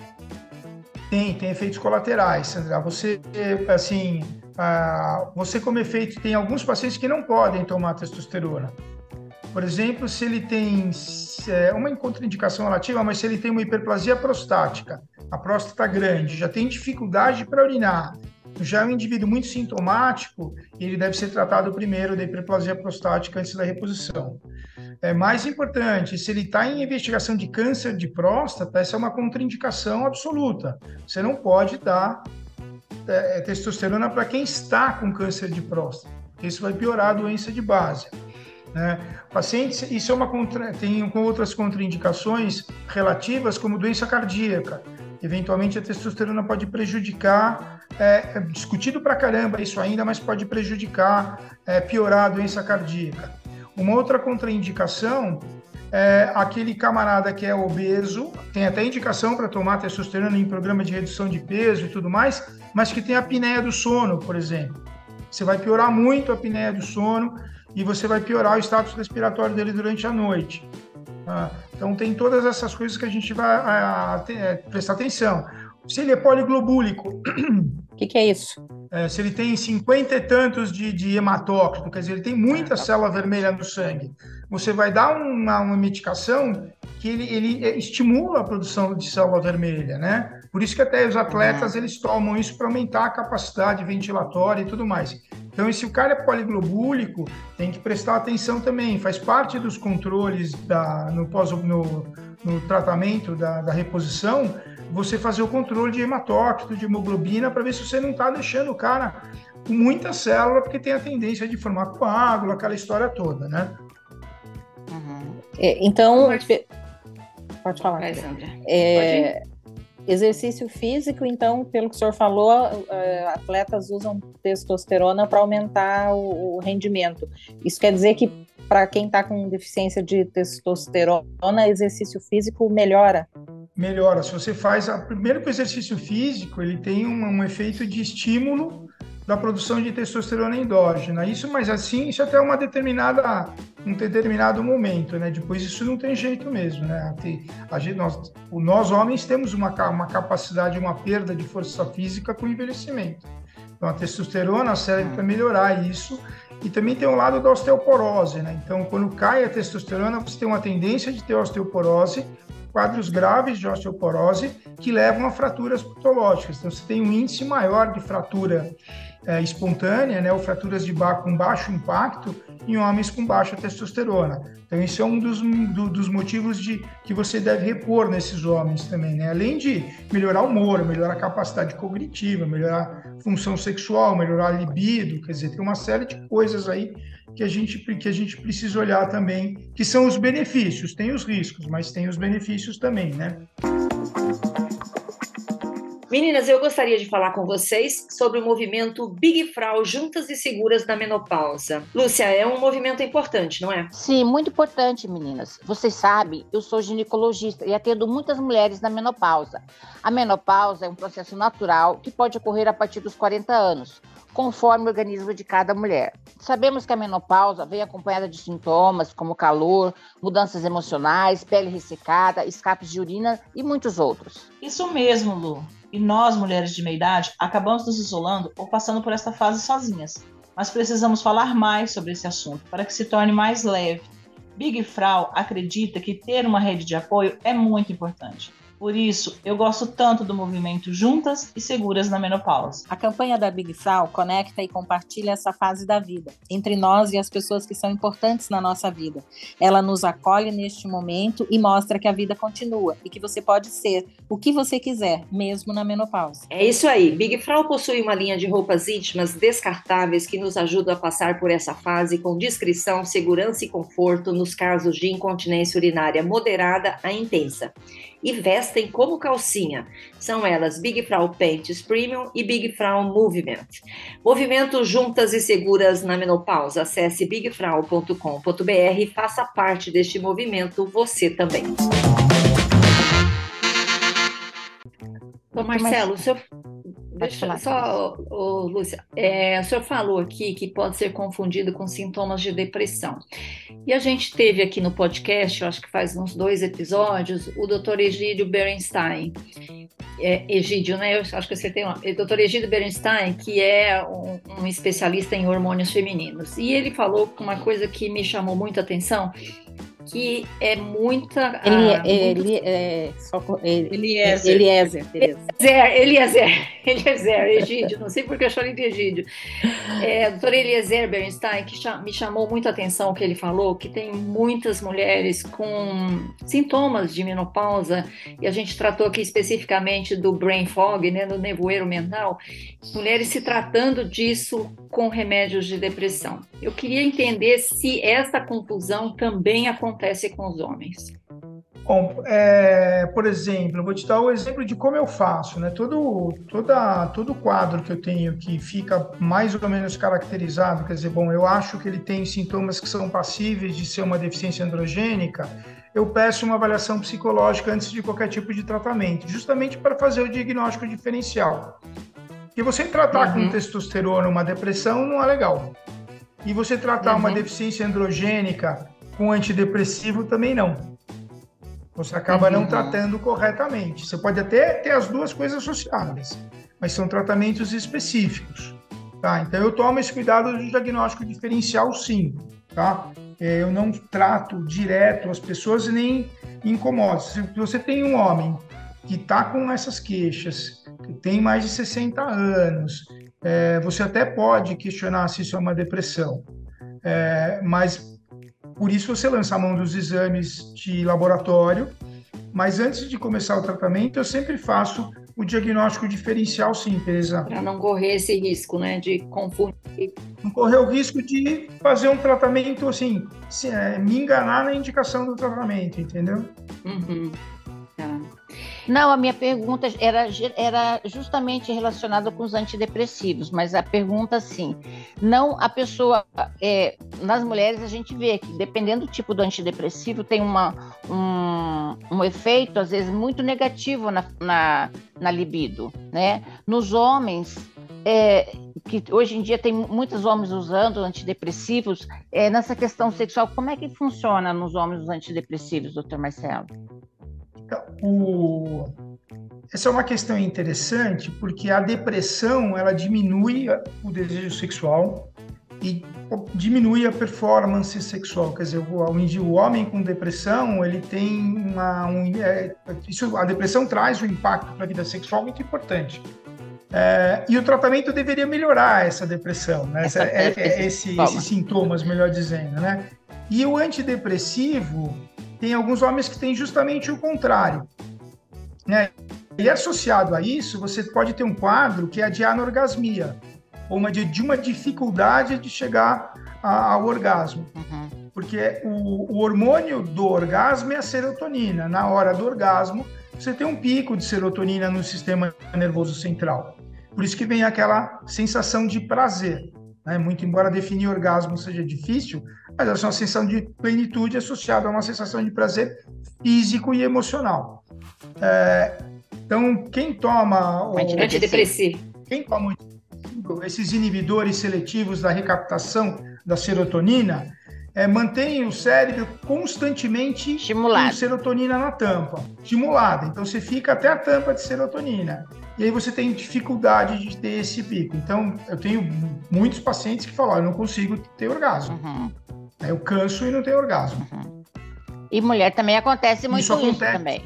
[SPEAKER 5] Tem, tem efeitos colaterais, Sandra. Você, assim, ah, você como efeito, tem alguns pacientes que não podem tomar testosterona. Por exemplo, se ele tem é, uma contraindicação relativa, mas se ele tem uma hiperplasia prostática, a próstata grande, já tem dificuldade para urinar, já é um indivíduo muito sintomático, ele deve ser tratado primeiro da hiperplasia prostática antes da reposição. é mais importante, se ele está em investigação de câncer de próstata, essa é uma contraindicação absoluta. Você não pode dar é, testosterona para quem está com câncer de próstata, porque isso vai piorar a doença de base. Né? Pacientes, isso é uma contra, tem com outras contraindicações relativas, como doença cardíaca. Eventualmente a testosterona pode prejudicar, é, é discutido para caramba isso ainda, mas pode prejudicar, é, piorar a doença cardíaca. Uma outra contraindicação é aquele camarada que é obeso, tem até indicação para tomar testosterona em programa de redução de peso e tudo mais, mas que tem a apneia do sono, por exemplo. Você vai piorar muito a apneia do sono e você vai piorar o status respiratório dele durante a noite. Tá? Então, tem todas essas coisas que a gente vai a, a, a, prestar atenção. Se ele é poliglobúlico.
[SPEAKER 6] O que, que, é isso?
[SPEAKER 5] É, se ele tem cinquenta e tantos de, de hematócrito, quer dizer, ele tem muita célula vermelha no sangue, você vai dar uma, uma medicação que ele, ele estimula a produção de célula vermelha, né? Por isso que até os atletas uhum. eles tomam isso para aumentar a capacidade ventilatória e tudo mais. Então, se o cara é poliglobúlico, tem que prestar atenção também. Faz parte dos controles da, no, pós, no, no tratamento da, da reposição, você fazer o controle de hematócrito, de hemoglobina, para ver se você não está deixando o cara com muita célula, porque tem a tendência de formar coágulo, aquela história toda, né?
[SPEAKER 6] Uhum. É, então. Pode falar.
[SPEAKER 1] Vai, Sandra.
[SPEAKER 6] É, exercício físico, então, pelo que o senhor falou, uh, atletas usam testosterona para aumentar o, o rendimento. Isso quer dizer que para quem está com deficiência de testosterona, exercício físico melhora?
[SPEAKER 5] Melhora. Se você faz. A, primeiro que o exercício físico ele tem um, um efeito de estímulo da produção de testosterona endógena. Isso, mas assim, isso até uma determinada, um determinado momento, né? Depois isso não tem jeito mesmo, né? A gente, nós, nós homens temos uma, uma capacidade, uma perda de força física com envelhecimento. Então a testosterona serve para melhorar isso e também tem o lado da osteoporose, né? Então, quando cai a testosterona, você tem uma tendência de ter osteoporose, quadros graves de osteoporose que levam a fraturas patológicas. Então, você tem um índice maior de fratura é, espontânea, né, ou fraturas de ba com baixo impacto em homens com baixa testosterona. Então, isso é um dos, do, dos motivos de que você deve repor nesses homens também, né? Além de melhorar o humor, melhorar a capacidade cognitiva, melhorar a função sexual, melhorar a libido, quer dizer, tem uma série de coisas aí que a gente, que a gente precisa olhar também, que são os benefícios. Tem os riscos, mas tem os benefícios também, né?
[SPEAKER 1] Meninas, eu gostaria de falar com vocês sobre o movimento Big Frau Juntas e Seguras na Menopausa. Lúcia, é um movimento importante, não é?
[SPEAKER 3] Sim, muito importante, meninas. Vocês sabem, eu sou ginecologista e atendo muitas mulheres na menopausa. A menopausa é um processo natural que pode ocorrer a partir dos 40 anos conforme o organismo de cada mulher. Sabemos que a menopausa vem acompanhada de sintomas como calor, mudanças emocionais, pele ressecada, escapes de urina e muitos outros.
[SPEAKER 4] Isso mesmo, Lu. E nós, mulheres de meia idade, acabamos nos isolando ou passando por esta fase sozinhas. Mas precisamos falar mais sobre esse assunto para que se torne mais leve. Big Frau acredita que ter uma rede de apoio é muito importante. Por isso, eu gosto tanto do movimento Juntas e Seguras na Menopausa.
[SPEAKER 6] A campanha da Big Frau conecta e compartilha essa fase da vida, entre nós e as pessoas que são importantes na nossa vida. Ela nos acolhe neste momento e mostra que a vida continua e que você pode ser o que você quiser, mesmo na menopausa.
[SPEAKER 1] É isso aí. Big Frau possui uma linha de roupas íntimas descartáveis que nos ajuda a passar por essa fase com discrição, segurança e conforto nos casos de incontinência urinária moderada a intensa e vestem como calcinha. São elas Big Frau Pants Premium e Big Frau Movement. Movimento juntas e seguras na menopausa. Acesse bigfrau.com.br e faça parte deste movimento você também. Ô Marcelo, o senhor Deixa só, ô, Lúcia, é, o senhor falou aqui que pode ser confundido com sintomas de depressão. E a gente teve aqui no podcast, eu acho que faz uns dois episódios, o doutor Egídio Berenstein. É, Egídio, né? Eu acho que você tem uma. Doutor Egídio Berenstein, que é um, um especialista em hormônios femininos. E ele falou uma coisa que me chamou muito a atenção, que é muita.
[SPEAKER 6] Ele,
[SPEAKER 1] ah,
[SPEAKER 6] ele, é, só, ele,
[SPEAKER 4] Eliezer.
[SPEAKER 6] Eliezer, Tereza.
[SPEAKER 1] Eliezer, Eliezer, Eliezer, Egídio, não sei porque eu chamei de Egídio. É, doutor Eliezer Bernstein, que me chamou muito a atenção o que ele falou, que tem muitas mulheres com sintomas de menopausa, e a gente tratou aqui especificamente do brain fog, né, do nevoeiro mental, mulheres se tratando disso com remédios de depressão. Eu queria entender se essa confusão também acontece com os homens.
[SPEAKER 5] Bom, é, por exemplo, vou te dar o exemplo de como eu faço, né? Todo, toda, todo quadro que eu tenho que fica mais ou menos caracterizado, quer dizer, bom, eu acho que ele tem sintomas que são passíveis de ser uma deficiência androgênica, eu peço uma avaliação psicológica antes de qualquer tipo de tratamento, justamente para fazer o diagnóstico diferencial. Porque você tratar
[SPEAKER 1] Uhum.
[SPEAKER 5] com testosterona uma depressão não é legal. E você tratar uma
[SPEAKER 1] Uhum.
[SPEAKER 5] deficiência androgênica com antidepressivo também não. Você acaba não
[SPEAKER 1] Uhum.
[SPEAKER 5] tratando corretamente. Você pode até ter as duas coisas associadas, mas são tratamentos específicos. Tá? Então eu tomo esse cuidado do diagnóstico diferencial, sim. Tá? É, Eu não trato direto as pessoas e nem incomodo. Se você tem um homem que está com essas queixas, que tem mais de 60 anos, é, você até pode questionar se isso é uma depressão. É, mas por isso você lança a mão dos exames de laboratório, mas antes de começar o tratamento, eu sempre faço o diagnóstico diferencial, sim, Teresa.
[SPEAKER 1] Para não correr esse risco, né, de confundir.
[SPEAKER 5] Não correr o risco de fazer um tratamento assim, se- é, me enganar na indicação do tratamento, entendeu?
[SPEAKER 1] Uhum. Tá.
[SPEAKER 3] Não, a minha pergunta era, era justamente relacionada com os antidepressivos, mas a pergunta assim, não a pessoa, é, nas mulheres a gente vê que dependendo do tipo do antidepressivo tem uma, um, um efeito às vezes muito negativo na, na, na libido, né? Nos homens, é, que hoje em dia tem muitos homens usando antidepressivos, é, nessa questão sexual, como é que funciona nos homens os antidepressivos, doutor Marcelo?
[SPEAKER 5] Então, o... Essa é uma questão interessante porque a depressão ela diminui o desejo sexual e diminui a performance sexual. Quer dizer, o, homem com depressão ele tem uma um, é, isso, a depressão traz um impacto para a vida sexual muito importante. É, e o tratamento deveria melhorar essa depressão, né?
[SPEAKER 3] Essa-
[SPEAKER 5] É- é-
[SPEAKER 3] esse-
[SPEAKER 5] esses sintomas, melhor dizendo, né? E o antidepressivo tem alguns homens que têm justamente o contrário. Né? E associado a isso, você pode ter um quadro que é a de anorgasmia, ou uma de, de uma dificuldade de chegar a- ao orgasmo.
[SPEAKER 3] Uhum.
[SPEAKER 5] Porque o, o hormônio do orgasmo é a serotonina. Na hora do orgasmo, você tem um pico de serotonina no sistema nervoso central. Por isso que vem aquela sensação de prazer. Né? Muito embora definir orgasmo seja difícil, mas essa é uma sensação de plenitude associada a uma sensação de prazer físico e emocional. É, então, quem toma o,
[SPEAKER 1] Antidepressivo.
[SPEAKER 5] quem toma esses inibidores seletivos da recaptação da serotonina é, mantém o cérebro constantemente com
[SPEAKER 3] Estimulado.
[SPEAKER 5] serotonina na tampa, estimulada. Então você fica até a tampa de serotonina. E aí você tem dificuldade de ter esse pico. Então eu tenho muitos pacientes que falam: "Ah, eu não consigo ter orgasmo.
[SPEAKER 3] Uhum.
[SPEAKER 5] Eu canso e não tenho orgasmo.
[SPEAKER 3] E mulher também acontece muito
[SPEAKER 5] Isso
[SPEAKER 3] isso,
[SPEAKER 5] acontece.
[SPEAKER 3] também.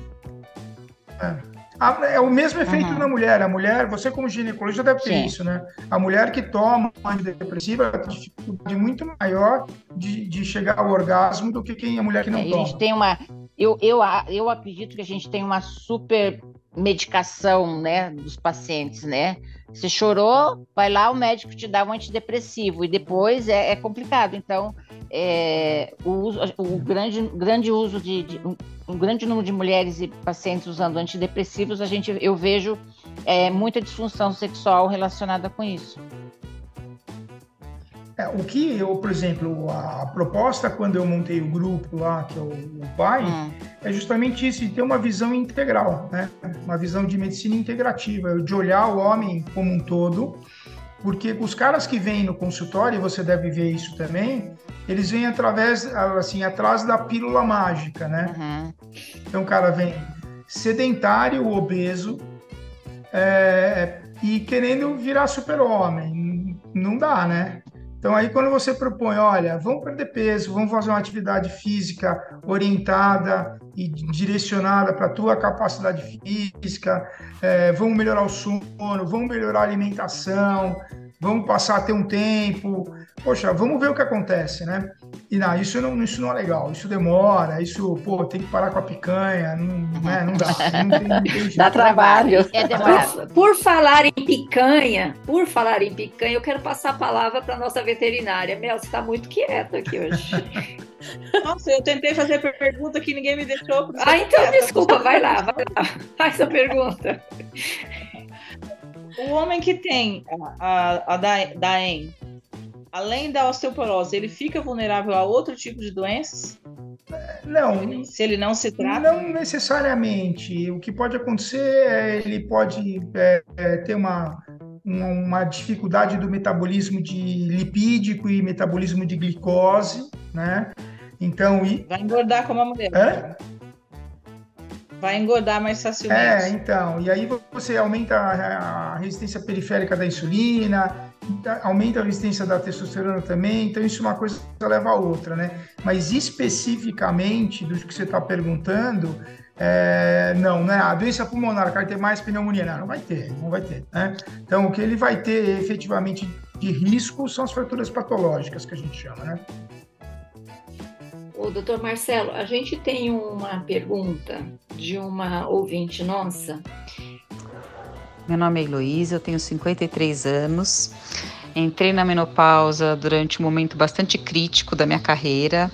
[SPEAKER 5] É o mesmo efeito
[SPEAKER 3] Uhum.
[SPEAKER 5] na mulher. A mulher, você como ginecologista deve ter
[SPEAKER 3] Sim.
[SPEAKER 5] isso, né? A mulher que toma antidepressiva tem dificuldade muito maior de, de chegar ao orgasmo do que quem a mulher que não
[SPEAKER 3] É, a
[SPEAKER 5] toma.
[SPEAKER 3] gente tem uma. Eu, eu, a- eu acredito que a gente tem uma super medicação, né, dos pacientes, né? Você chorou, vai lá, o médico te dá um antidepressivo e depois é, é complicado. Então, é, o, uso- o grande, grande uso de, de- um, um grande número de mulheres e pacientes usando antidepressivos, a gente, eu vejo é, muita disfunção sexual relacionada com isso.
[SPEAKER 5] É, o que eu, por exemplo, a proposta quando eu montei o grupo lá, que é o, o pai,
[SPEAKER 3] Hum,
[SPEAKER 5] é justamente isso, de ter uma visão integral, né? Uma visão de medicina integrativa, de olhar o homem como um todo, porque os caras que vêm no consultório, e você deve ver isso também, eles vêm através, assim, atrás da pílula mágica, né?
[SPEAKER 3] uhum.
[SPEAKER 5] Então o cara vem sedentário, obeso, é, e querendo virar super-homem. Não dá, né? Então, aí, quando você propõe, olha, vamos perder peso, vamos fazer uma atividade física orientada e direcionada para a tua capacidade física, é, vamos melhorar o sono, vamos melhorar a alimentação, vamos passar a ter um tempo, poxa, vamos ver o que acontece, né? E não, isso não, isso não é legal, isso demora, isso, pô, tem que parar com a picanha, não, né, não dá. Não tem, não tem
[SPEAKER 6] dá trabalho.
[SPEAKER 3] É
[SPEAKER 1] por, por, falar em picanha, por falar em picanha, eu quero passar a palavra para nossa veterinária. Mel, você está muito quieta aqui hoje.
[SPEAKER 4] Nossa, eu tentei fazer pergunta que ninguém me deixou.
[SPEAKER 1] Ah, então quieta. desculpa, vai lá, vai lá, faz a pergunta.
[SPEAKER 4] O homem que tem a, a, a DAEM, além da osteoporose, ele fica vulnerável a outro tipo de doenças?
[SPEAKER 5] Não.
[SPEAKER 4] Se ele não se trata?
[SPEAKER 5] Não necessariamente. O que pode acontecer é ele pode é, é, ter uma, uma dificuldade do metabolismo de lipídico e metabolismo de glicose, né? Então, e...
[SPEAKER 4] Vai engordar como a mulher.
[SPEAKER 5] Hã?
[SPEAKER 4] Vai engordar mais facilmente.
[SPEAKER 5] É, então. E aí você aumenta a resistência periférica da insulina, aumenta a resistência da testosterona também. Então, isso é uma coisa leva a outra, né? Mas especificamente do que você está perguntando, é, não, né? A doença pulmonar, vai ter mais pneumonia, não, não vai ter, não vai ter, né? Então, o que ele vai ter efetivamente de risco são as fraturas patológicas, que a gente chama, né?
[SPEAKER 1] O doutor Marcelo, a gente tem uma pergunta de uma ouvinte nossa.
[SPEAKER 7] Meu nome é Heloísa, eu tenho 53 anos. Entrei na menopausa durante um momento bastante crítico da minha carreira,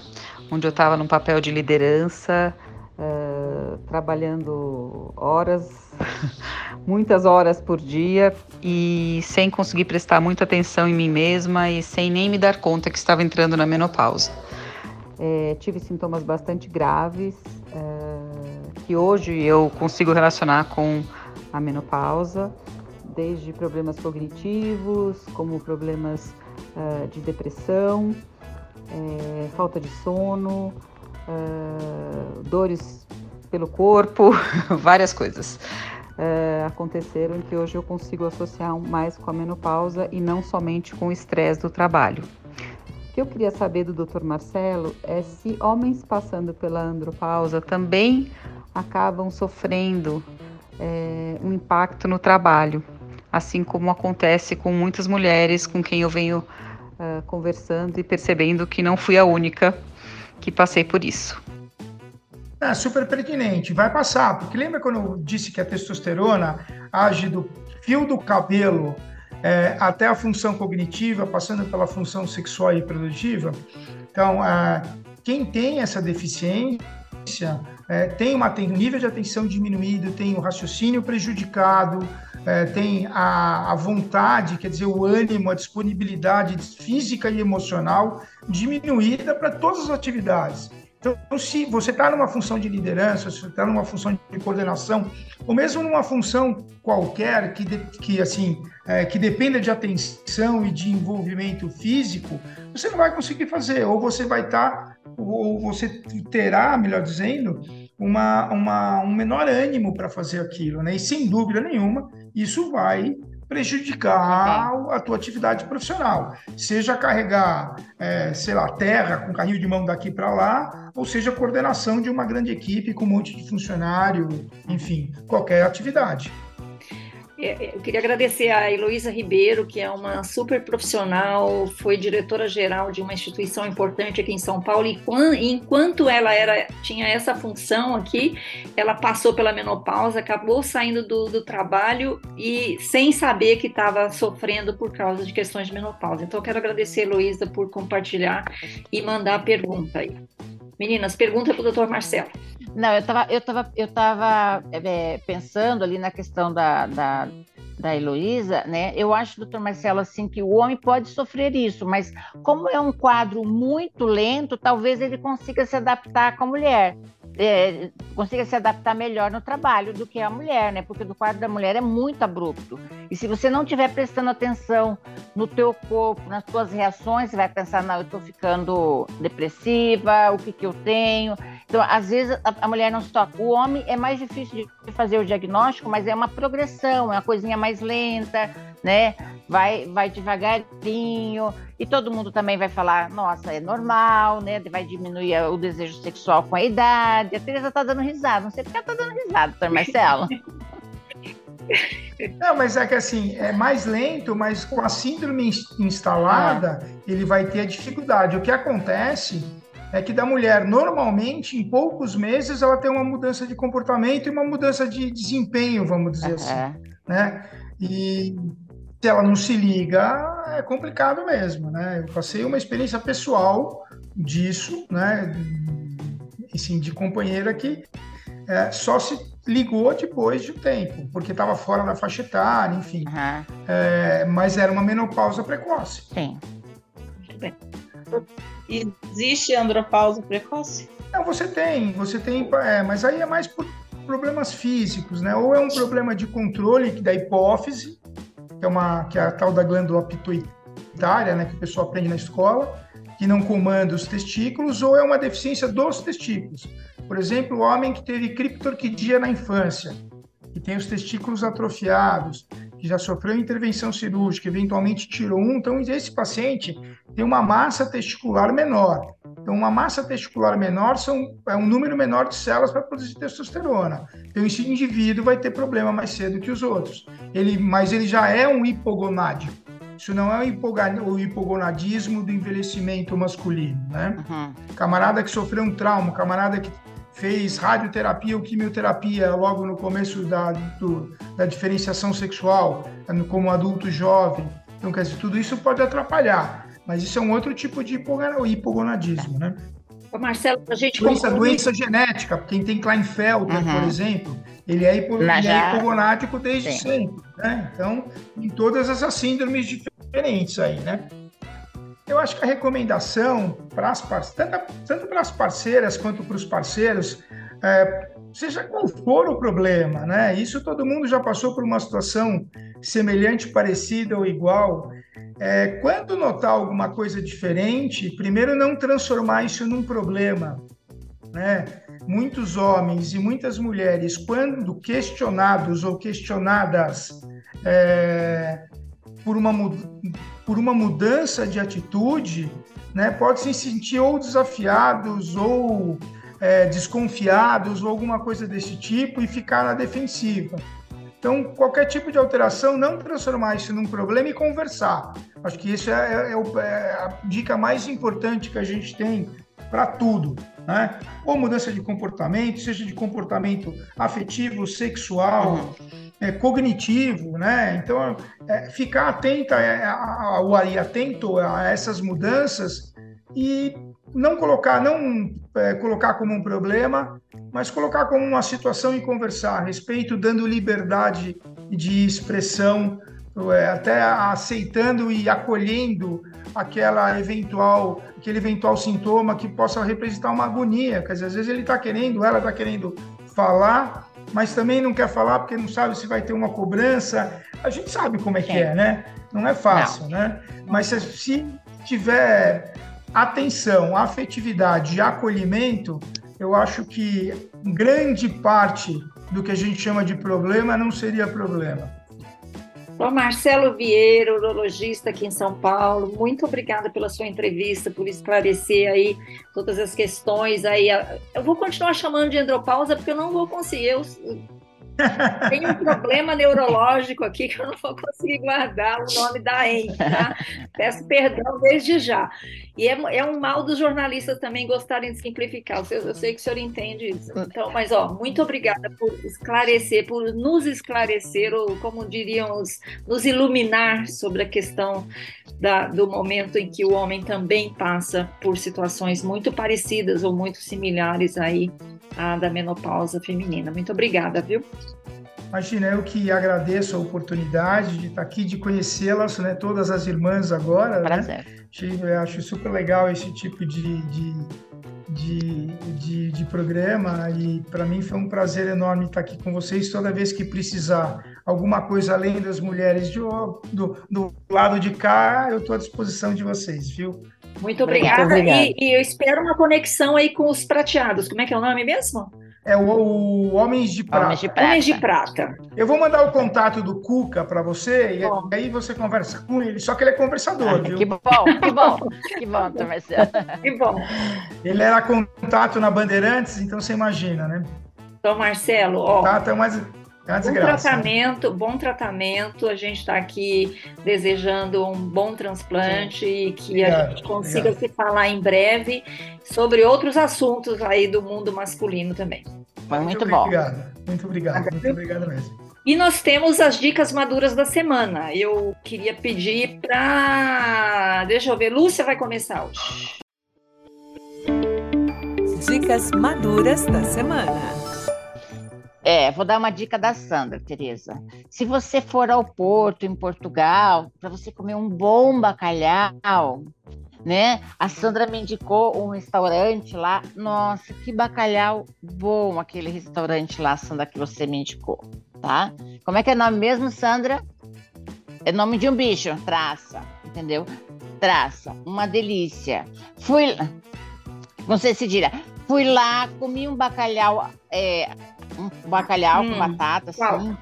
[SPEAKER 7] onde eu estava num papel de liderança, uh, trabalhando horas, muitas horas por dia e sem conseguir prestar muita atenção em mim mesma e sem nem me dar conta que estava entrando na menopausa. É, tive sintomas bastante graves, é, que hoje eu consigo relacionar com a menopausa, desde problemas cognitivos, como problemas é, de depressão, é, falta de sono, é, dores pelo corpo, várias coisas. É, aconteceram que hoje eu consigo associar mais com a menopausa e não somente com o estresse do trabalho que eu queria saber do Dr. Marcelo é se homens passando pela andropausa também acabam sofrendo é, um impacto no trabalho, assim como acontece com muitas mulheres com quem eu venho uh, conversando e percebendo que não fui a única que passei por isso.
[SPEAKER 5] É super pertinente, vai passar, porque lembra quando eu disse que a testosterona age do fio do cabelo é, até a função cognitiva, passando pela função sexual e reprodutiva. Então, quem tem essa deficiência é, tem uma, tem um nível de atenção diminuído, tem o raciocínio prejudicado, é, tem a, a, vontade, quer dizer, o ânimo, a disponibilidade física e emocional diminuída para todas as atividades. Então, se você está numa função de liderança, se você está numa função de coordenação, ou mesmo numa função qualquer que, de, que assim, é, que dependa de atenção e de envolvimento físico, você não vai conseguir fazer, ou você vai estar, tá, ou você terá, melhor dizendo, uma, uma, um menor ânimo para fazer aquilo, né? E sem dúvida nenhuma, isso vai prejudicar a tua atividade profissional. Seja carregar, é, sei lá, terra com carrinho de mão daqui para lá, ou seja, coordenação de uma grande equipe com um monte de funcionário, enfim, qualquer atividade.
[SPEAKER 1] É, é, eu queria agradecer a Heloísa Ribeiro, que é uma super profissional, foi diretora-geral de uma instituição importante aqui em São Paulo, e enquanto ela era, tinha essa função aqui, ela passou pela menopausa, acabou saindo do, do trabalho e sem saber que estava sofrendo por causa de questões de menopausa. Então, eu quero agradecer a Heloísa por compartilhar e mandar a pergunta aí. Meninas, pergunta para o doutor Marcelo.
[SPEAKER 3] Não, eu estava eu tava, eu tava, é, pensando ali na questão da, da, da Heloísa, né? Eu acho, doutor Marcelo, assim, que o homem pode sofrer isso, mas como é um quadro muito lento, talvez ele consiga se adaptar com a mulher é, consiga se adaptar melhor no trabalho do que a mulher, né? Porque o quadro da mulher é muito abrupto. E se você não estiver prestando atenção no teu corpo, nas tuas reações, você vai pensar, não, eu estou ficando depressiva, o que que eu tenho? Então, às vezes, a, a, mulher não se toca. O homem é mais difícil de fazer o diagnóstico, mas é uma progressão, é uma coisinha mais lenta, né? Vai, vai devagarinho e todo mundo também vai falar, nossa, é normal, né? Vai diminuir o desejo sexual com a idade. A Teresa tá dando risada, não sei porque ela tá dando risada, doutor Marcelo.
[SPEAKER 5] Não, mas é que assim, é mais lento, mas com a síndrome instalada, ah. ele vai ter a dificuldade. O que acontece é que da mulher, normalmente, em poucos meses, ela tem uma mudança de comportamento e uma mudança de desempenho, vamos dizer uhum. assim, né? E se ela não se liga, é complicado mesmo, né? Eu passei uma experiência pessoal disso, né? Assim, de companheira que é, só se ligou depois de um tempo, porque estava fora da faixa etária, enfim. Uhum. É, mas era uma menopausa precoce.
[SPEAKER 3] Sim. Muito
[SPEAKER 4] bem. Existe andropausa precoce?
[SPEAKER 5] Não, você tem, você tem, é, mas aí é mais por problemas físicos, né? Ou é um problema de controle da hipófise, que é uma que é a tal da glândula pituitária, né, que o pessoal aprende na escola, que não comanda os testículos, ou é uma deficiência dos testículos. Por exemplo, o homem que teve criptorquidia na infância, que tem os testículos atrofiados, que já sofreu intervenção cirúrgica, eventualmente tirou um, então esse paciente tem uma massa testicular menor. Então, uma massa testicular menor são, é um número menor de células para produzir testosterona. Então, esse indivíduo vai ter problema mais cedo que os outros. Ele, mas ele já é um hipogonádico. Isso não é o hipogonadismo do envelhecimento masculino, né? Uhum. Camarada que sofreu um trauma, camarada que fez radioterapia ou quimioterapia logo no começo da, do, da diferenciação sexual, como adulto jovem. Então, quer dizer, tudo isso pode atrapalhar, mas isso é um outro tipo de hipogonadismo, né?
[SPEAKER 1] Marcelo, a gente
[SPEAKER 5] doença, doença genética, quem tem Klinefelter, uhum. por exemplo, ele é, hipo, ele é hipogonático desde Sim. sempre, né? Então, em todas essas síndromes diferentes aí, né? Eu acho que a recomendação para as tanto, tanto para as parceiras quanto para os parceiros, é, seja qual for o problema, né? Isso todo mundo já passou por uma situação semelhante, parecida ou igual. É, quando notar alguma coisa diferente, primeiro não transformar isso num problema, né? Muitos homens e muitas mulheres, quando questionados ou questionadas é, por uma por uma mudança de atitude, né, pode se sentir ou desafiados ou é, desconfiados ou alguma coisa desse tipo e ficar na defensiva. Então, qualquer tipo de alteração, não transformar isso num problema e conversar. Acho que isso é, é, é, é a dica mais importante que a gente tem para tudo. Né? Ou mudança de comportamento, seja de comportamento afetivo, sexual, uhum é, cognitivo, né? Então, é, ficar atenta é, ao atento a essas mudanças e não colocar, não é, colocar como um problema, mas colocar como uma situação e conversar a respeito, dando liberdade de expressão, é, até aceitando e acolhendo aquela eventual, aquele eventual sintoma que possa representar uma agonia, quer dizer, às vezes ele está querendo, ela está querendo falar, mas também não quer falar porque não sabe se vai ter uma cobrança. A gente sabe como é que é, né? Não é fácil, não. né? Mas se, se tiver atenção, afetividade e acolhimento, eu acho que grande parte do que a gente chama de problema não seria problema.
[SPEAKER 1] Bom, Marcelo Vieira, urologista aqui em São Paulo, muito obrigada pela sua entrevista, por esclarecer aí todas as questões aí. Eu vou continuar chamando de andropausa porque eu não vou conseguir. Eu tem um problema neurológico aqui que eu não vou conseguir guardar o nome da ENC, tá? Peço perdão desde já. E é, é, um mal dos jornalistas também gostarem de simplificar. Eu, eu, sei que o senhor entende isso. Então, mas ó, muito obrigada por esclarecer, por nos esclarecer, ou como diriam, os, nos iluminar sobre a questão da, do momento em que o homem também passa por situações muito parecidas ou muito similares aí à da menopausa feminina. Muito obrigada, viu?
[SPEAKER 5] Imagina, eu que agradeço a oportunidade de estar aqui, de conhecê-las, né, todas as irmãs agora. Né? Prazer. Né? Eu acho super legal esse tipo de, de, de, de, de programa e para mim foi um prazer enorme estar aqui com vocês. Toda vez que precisar alguma coisa além das mulheres de, do, do lado de cá, eu estou à disposição de vocês, viu?
[SPEAKER 1] Muito obrigada. E, e, eu espero uma conexão aí com os prateados. Como é que é o nome mesmo?
[SPEAKER 5] É o, o Homens de Prata.
[SPEAKER 3] Homens de Prata.
[SPEAKER 1] Homens de Prata.
[SPEAKER 5] Eu vou mandar o contato do Cuca para você e
[SPEAKER 1] Bom.
[SPEAKER 5] aí você conversa com ele. Só que ele é conversador,
[SPEAKER 3] Ah,
[SPEAKER 5] viu?
[SPEAKER 3] que bom, que bom, que bom, doutor Marcelo.
[SPEAKER 1] Que bom.
[SPEAKER 5] Ele era contato na Bandeirantes, então você imagina, né?
[SPEAKER 1] Então, Marcelo, ó,
[SPEAKER 5] Contato é uma, é uma
[SPEAKER 1] bom tratamento, bom tratamento. A gente está aqui desejando um bom transplante e que a
[SPEAKER 5] Obrigado,
[SPEAKER 1] gente consiga
[SPEAKER 5] obrigado.
[SPEAKER 1] se falar em breve sobre outros assuntos aí do mundo masculino também.
[SPEAKER 3] Foi muito bom.
[SPEAKER 5] Obrigado, muito obrigado, muito obrigado mesmo.
[SPEAKER 1] E nós temos as dicas maduras da semana. Eu queria pedir para. Deixa eu ver, Lúcia vai começar hoje.
[SPEAKER 2] Dicas maduras da semana.
[SPEAKER 3] É, vou dar uma dica da Sandra, Tereza. Se você for ao Porto, em Portugal, para você comer um bom bacalhau, né? A Sandra me indicou um restaurante lá. Nossa, que bacalhau bom aquele restaurante lá, Sandra, que você me indicou, tá? Como é que é o nome mesmo, Sandra? É nome de um bicho, traça, entendeu? Traça, uma delícia. Fui, não sei se dirá, fui lá, comi um bacalhau, é, um bacalhau
[SPEAKER 1] Hum,
[SPEAKER 3] com batata,
[SPEAKER 1] qual?
[SPEAKER 3] assim,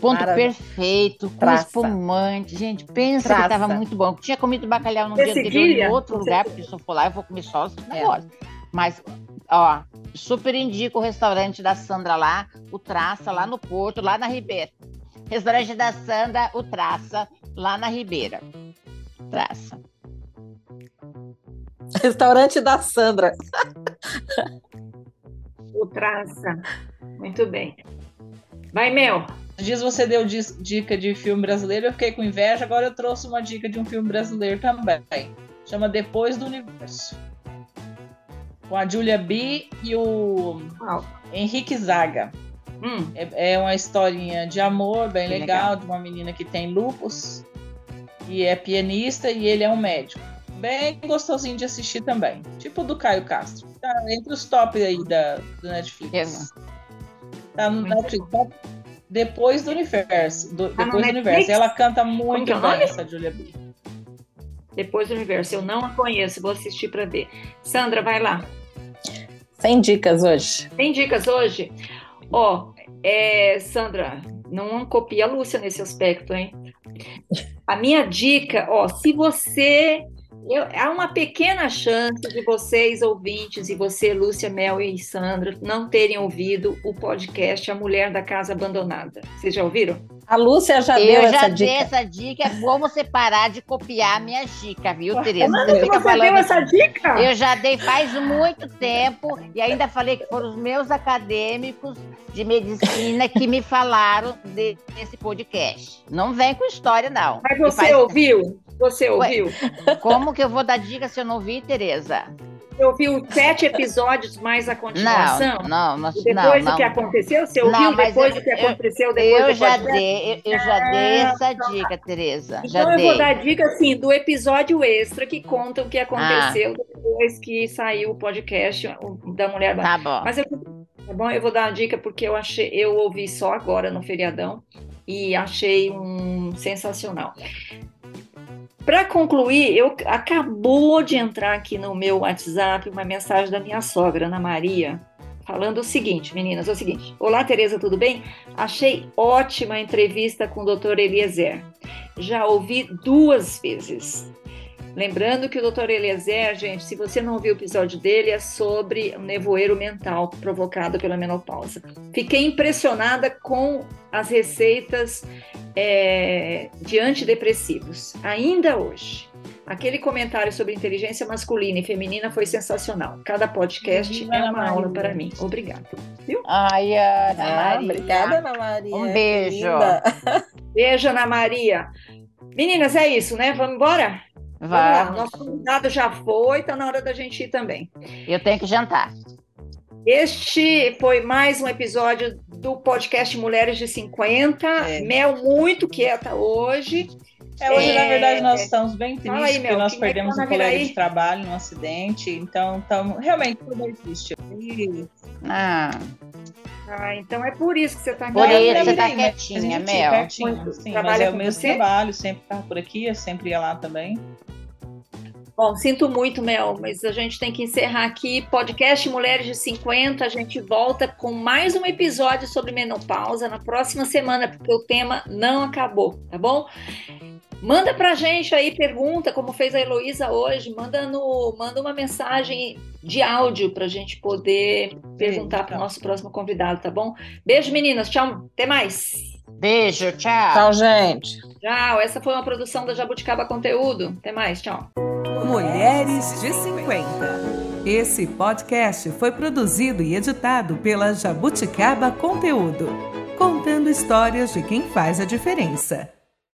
[SPEAKER 3] ponto
[SPEAKER 6] Maravilha.
[SPEAKER 3] perfeito, com
[SPEAKER 6] Traça.
[SPEAKER 3] espumante. Gente, pensa
[SPEAKER 6] Traça.
[SPEAKER 3] que tava muito bom. Eu tinha comido bacalhau no
[SPEAKER 1] Você
[SPEAKER 3] dia anterior em outro
[SPEAKER 1] Você
[SPEAKER 3] lugar, porque se eu for lá, eu vou comer só os
[SPEAKER 6] É.
[SPEAKER 3] negócios. Mas, ó, super indico o restaurante da Sandra lá, o Traça, lá no Porto, lá na Ribeira. Restaurante da Sandra, o Traça, lá na Ribeira. Traça.
[SPEAKER 6] Restaurante da Sandra.
[SPEAKER 1] O traça. Muito bem. Vai, Mel.
[SPEAKER 4] Dias você deu dica de filme brasileiro, eu fiquei com inveja, agora eu trouxe uma dica de um filme brasileiro também. Chama Depois do Universo. Com a Julia B e o? Henrique Zaga.
[SPEAKER 1] Hum,
[SPEAKER 4] É, é uma historinha de amor bem legal,
[SPEAKER 3] legal.
[SPEAKER 4] de uma menina que tem lupus e é pianista e ele é um médico. Bem gostosinho de assistir também. Tipo o do Caio Castro. Tá entre os top aí da, do Netflix. Tá no
[SPEAKER 1] Muito
[SPEAKER 4] Netflix. Tá depois do universo. do-
[SPEAKER 1] Tá
[SPEAKER 4] depois do universo. Ela canta muito
[SPEAKER 1] é
[SPEAKER 4] bem,
[SPEAKER 1] nome?
[SPEAKER 4] essa Julia B.
[SPEAKER 1] depois do universo. Eu não a conheço, vou assistir para ver. Sandra, vai lá.
[SPEAKER 6] Sem dicas hoje.
[SPEAKER 1] Tem dicas hoje? Ó, é, Sandra, não copia a Lúcia nesse aspecto, hein? A minha dica, ó, se você. Eu- há uma pequena chance de vocês, ouvintes, e você, Lúcia, Mel e Sandra, não terem ouvido o podcast A Mulher da Casa Abandonada. Vocês já ouviram?
[SPEAKER 6] A Lúcia já deu
[SPEAKER 3] Eu
[SPEAKER 6] essa
[SPEAKER 3] já
[SPEAKER 6] dica.
[SPEAKER 3] dei essa dica. É bom você parar de copiar a minha dica, viu, Tereza?
[SPEAKER 1] Mas
[SPEAKER 3] Você fica
[SPEAKER 1] você deu
[SPEAKER 3] falando
[SPEAKER 1] essa dica?
[SPEAKER 3] Eu já dei faz muito tempo e ainda falei que foram os meus acadêmicos de medicina que me falaram de- desse podcast. Não vem com história, não.
[SPEAKER 1] Mas você
[SPEAKER 3] faz-
[SPEAKER 1] ouviu? Você ouviu?
[SPEAKER 3] Como que eu vou dar dica se eu não ouvi, Tereza?
[SPEAKER 1] Você ouviu sete episódios mais a continuação?
[SPEAKER 3] Não, não,
[SPEAKER 1] E depois
[SPEAKER 3] não,
[SPEAKER 1] do
[SPEAKER 3] não.
[SPEAKER 1] que aconteceu? Você ouviu
[SPEAKER 3] Não,
[SPEAKER 1] depois
[SPEAKER 3] eu-
[SPEAKER 1] do que
[SPEAKER 3] eu-
[SPEAKER 1] aconteceu depois
[SPEAKER 3] Eu já
[SPEAKER 1] podcast?
[SPEAKER 3] dei, eu, eu já dei essa dica, Tereza. Já
[SPEAKER 1] Então eu
[SPEAKER 3] dei.
[SPEAKER 1] vou dar dica assim do episódio extra que conta o que aconteceu
[SPEAKER 3] Ah.
[SPEAKER 1] depois que saiu o podcast da Mulher
[SPEAKER 3] Tá bom.
[SPEAKER 1] Mas eu, tá bom, eu vou dar uma dica porque eu achei, eu ouvi só agora no feriadão e achei um sensacional. Para concluir, eu acabou de entrar aqui no meu WhatsApp uma mensagem da minha sogra, Ana Maria, falando o seguinte, meninas, é o seguinte: Olá, Tereza, tudo bem? Achei ótima a entrevista com o Dr. Eliezer. Já ouvi duas vezes. Lembrando que o Dr. Eliezer, gente, se você não ouviu o episódio dele, é sobre o nevoeiro mental provocado pela menopausa. Fiquei impressionada com as receitas é, de antidepressivos, ainda hoje. Aquele comentário sobre inteligência masculina e feminina foi sensacional. Cada podcast
[SPEAKER 4] Viva
[SPEAKER 1] é uma aula
[SPEAKER 4] Maria.
[SPEAKER 1] para mim. Obrigada.
[SPEAKER 3] Ai, Ana
[SPEAKER 6] Ah,
[SPEAKER 3] Maria.
[SPEAKER 6] obrigada, Ana Maria.
[SPEAKER 3] Um beijo.
[SPEAKER 1] Beijo, Ana Maria. Meninas, é isso, né? Vamos embora? Vamos lá. Nosso convidado já foi, tá na hora da gente ir também.
[SPEAKER 3] Eu tenho que jantar.
[SPEAKER 1] Este foi mais um episódio do podcast Mulheres de 50.
[SPEAKER 6] É.
[SPEAKER 1] Mel muito quieta hoje.
[SPEAKER 4] É, hoje, na
[SPEAKER 1] É.
[SPEAKER 4] verdade, nós estamos bem tristes,
[SPEAKER 1] aí,
[SPEAKER 4] porque
[SPEAKER 1] Mel,
[SPEAKER 4] nós
[SPEAKER 1] é que
[SPEAKER 4] perdemos
[SPEAKER 1] tá
[SPEAKER 4] um
[SPEAKER 1] na
[SPEAKER 4] colega
[SPEAKER 1] aí?
[SPEAKER 4] de trabalho num acidente, então estamos realmente tudo bem triste. E-
[SPEAKER 3] Ah,
[SPEAKER 1] Ah, então é por isso que você está aqui.
[SPEAKER 3] Por isso você tá
[SPEAKER 4] não, mas
[SPEAKER 3] quietinha, Mel.
[SPEAKER 1] Muito.
[SPEAKER 4] sim, mas é o mesmo
[SPEAKER 1] você?
[SPEAKER 4] trabalho, sempre estava por aqui, eu sempre ia lá também.
[SPEAKER 1] Bom, sinto muito, Mel, mas a gente tem que encerrar aqui. Podcast Mulheres de 50. A gente volta com mais um episódio sobre menopausa na próxima semana, porque o tema não acabou, tá bom? Manda pra gente aí pergunta, como fez a Heloísa hoje, manda, no, manda uma mensagem de áudio pra gente poder perguntar para o nosso próximo convidado, tá bom? Beijo, meninas. Tchau. Até mais.
[SPEAKER 3] Beijo, tchau.
[SPEAKER 6] Tchau, gente.
[SPEAKER 1] Tchau. Essa foi uma produção da Jabuticaba Conteúdo. Até mais. Tchau.
[SPEAKER 2] Mulheres de 50. Esse podcast foi produzido e editado pela Jabuticaba Conteúdo, contando histórias de quem faz a diferença.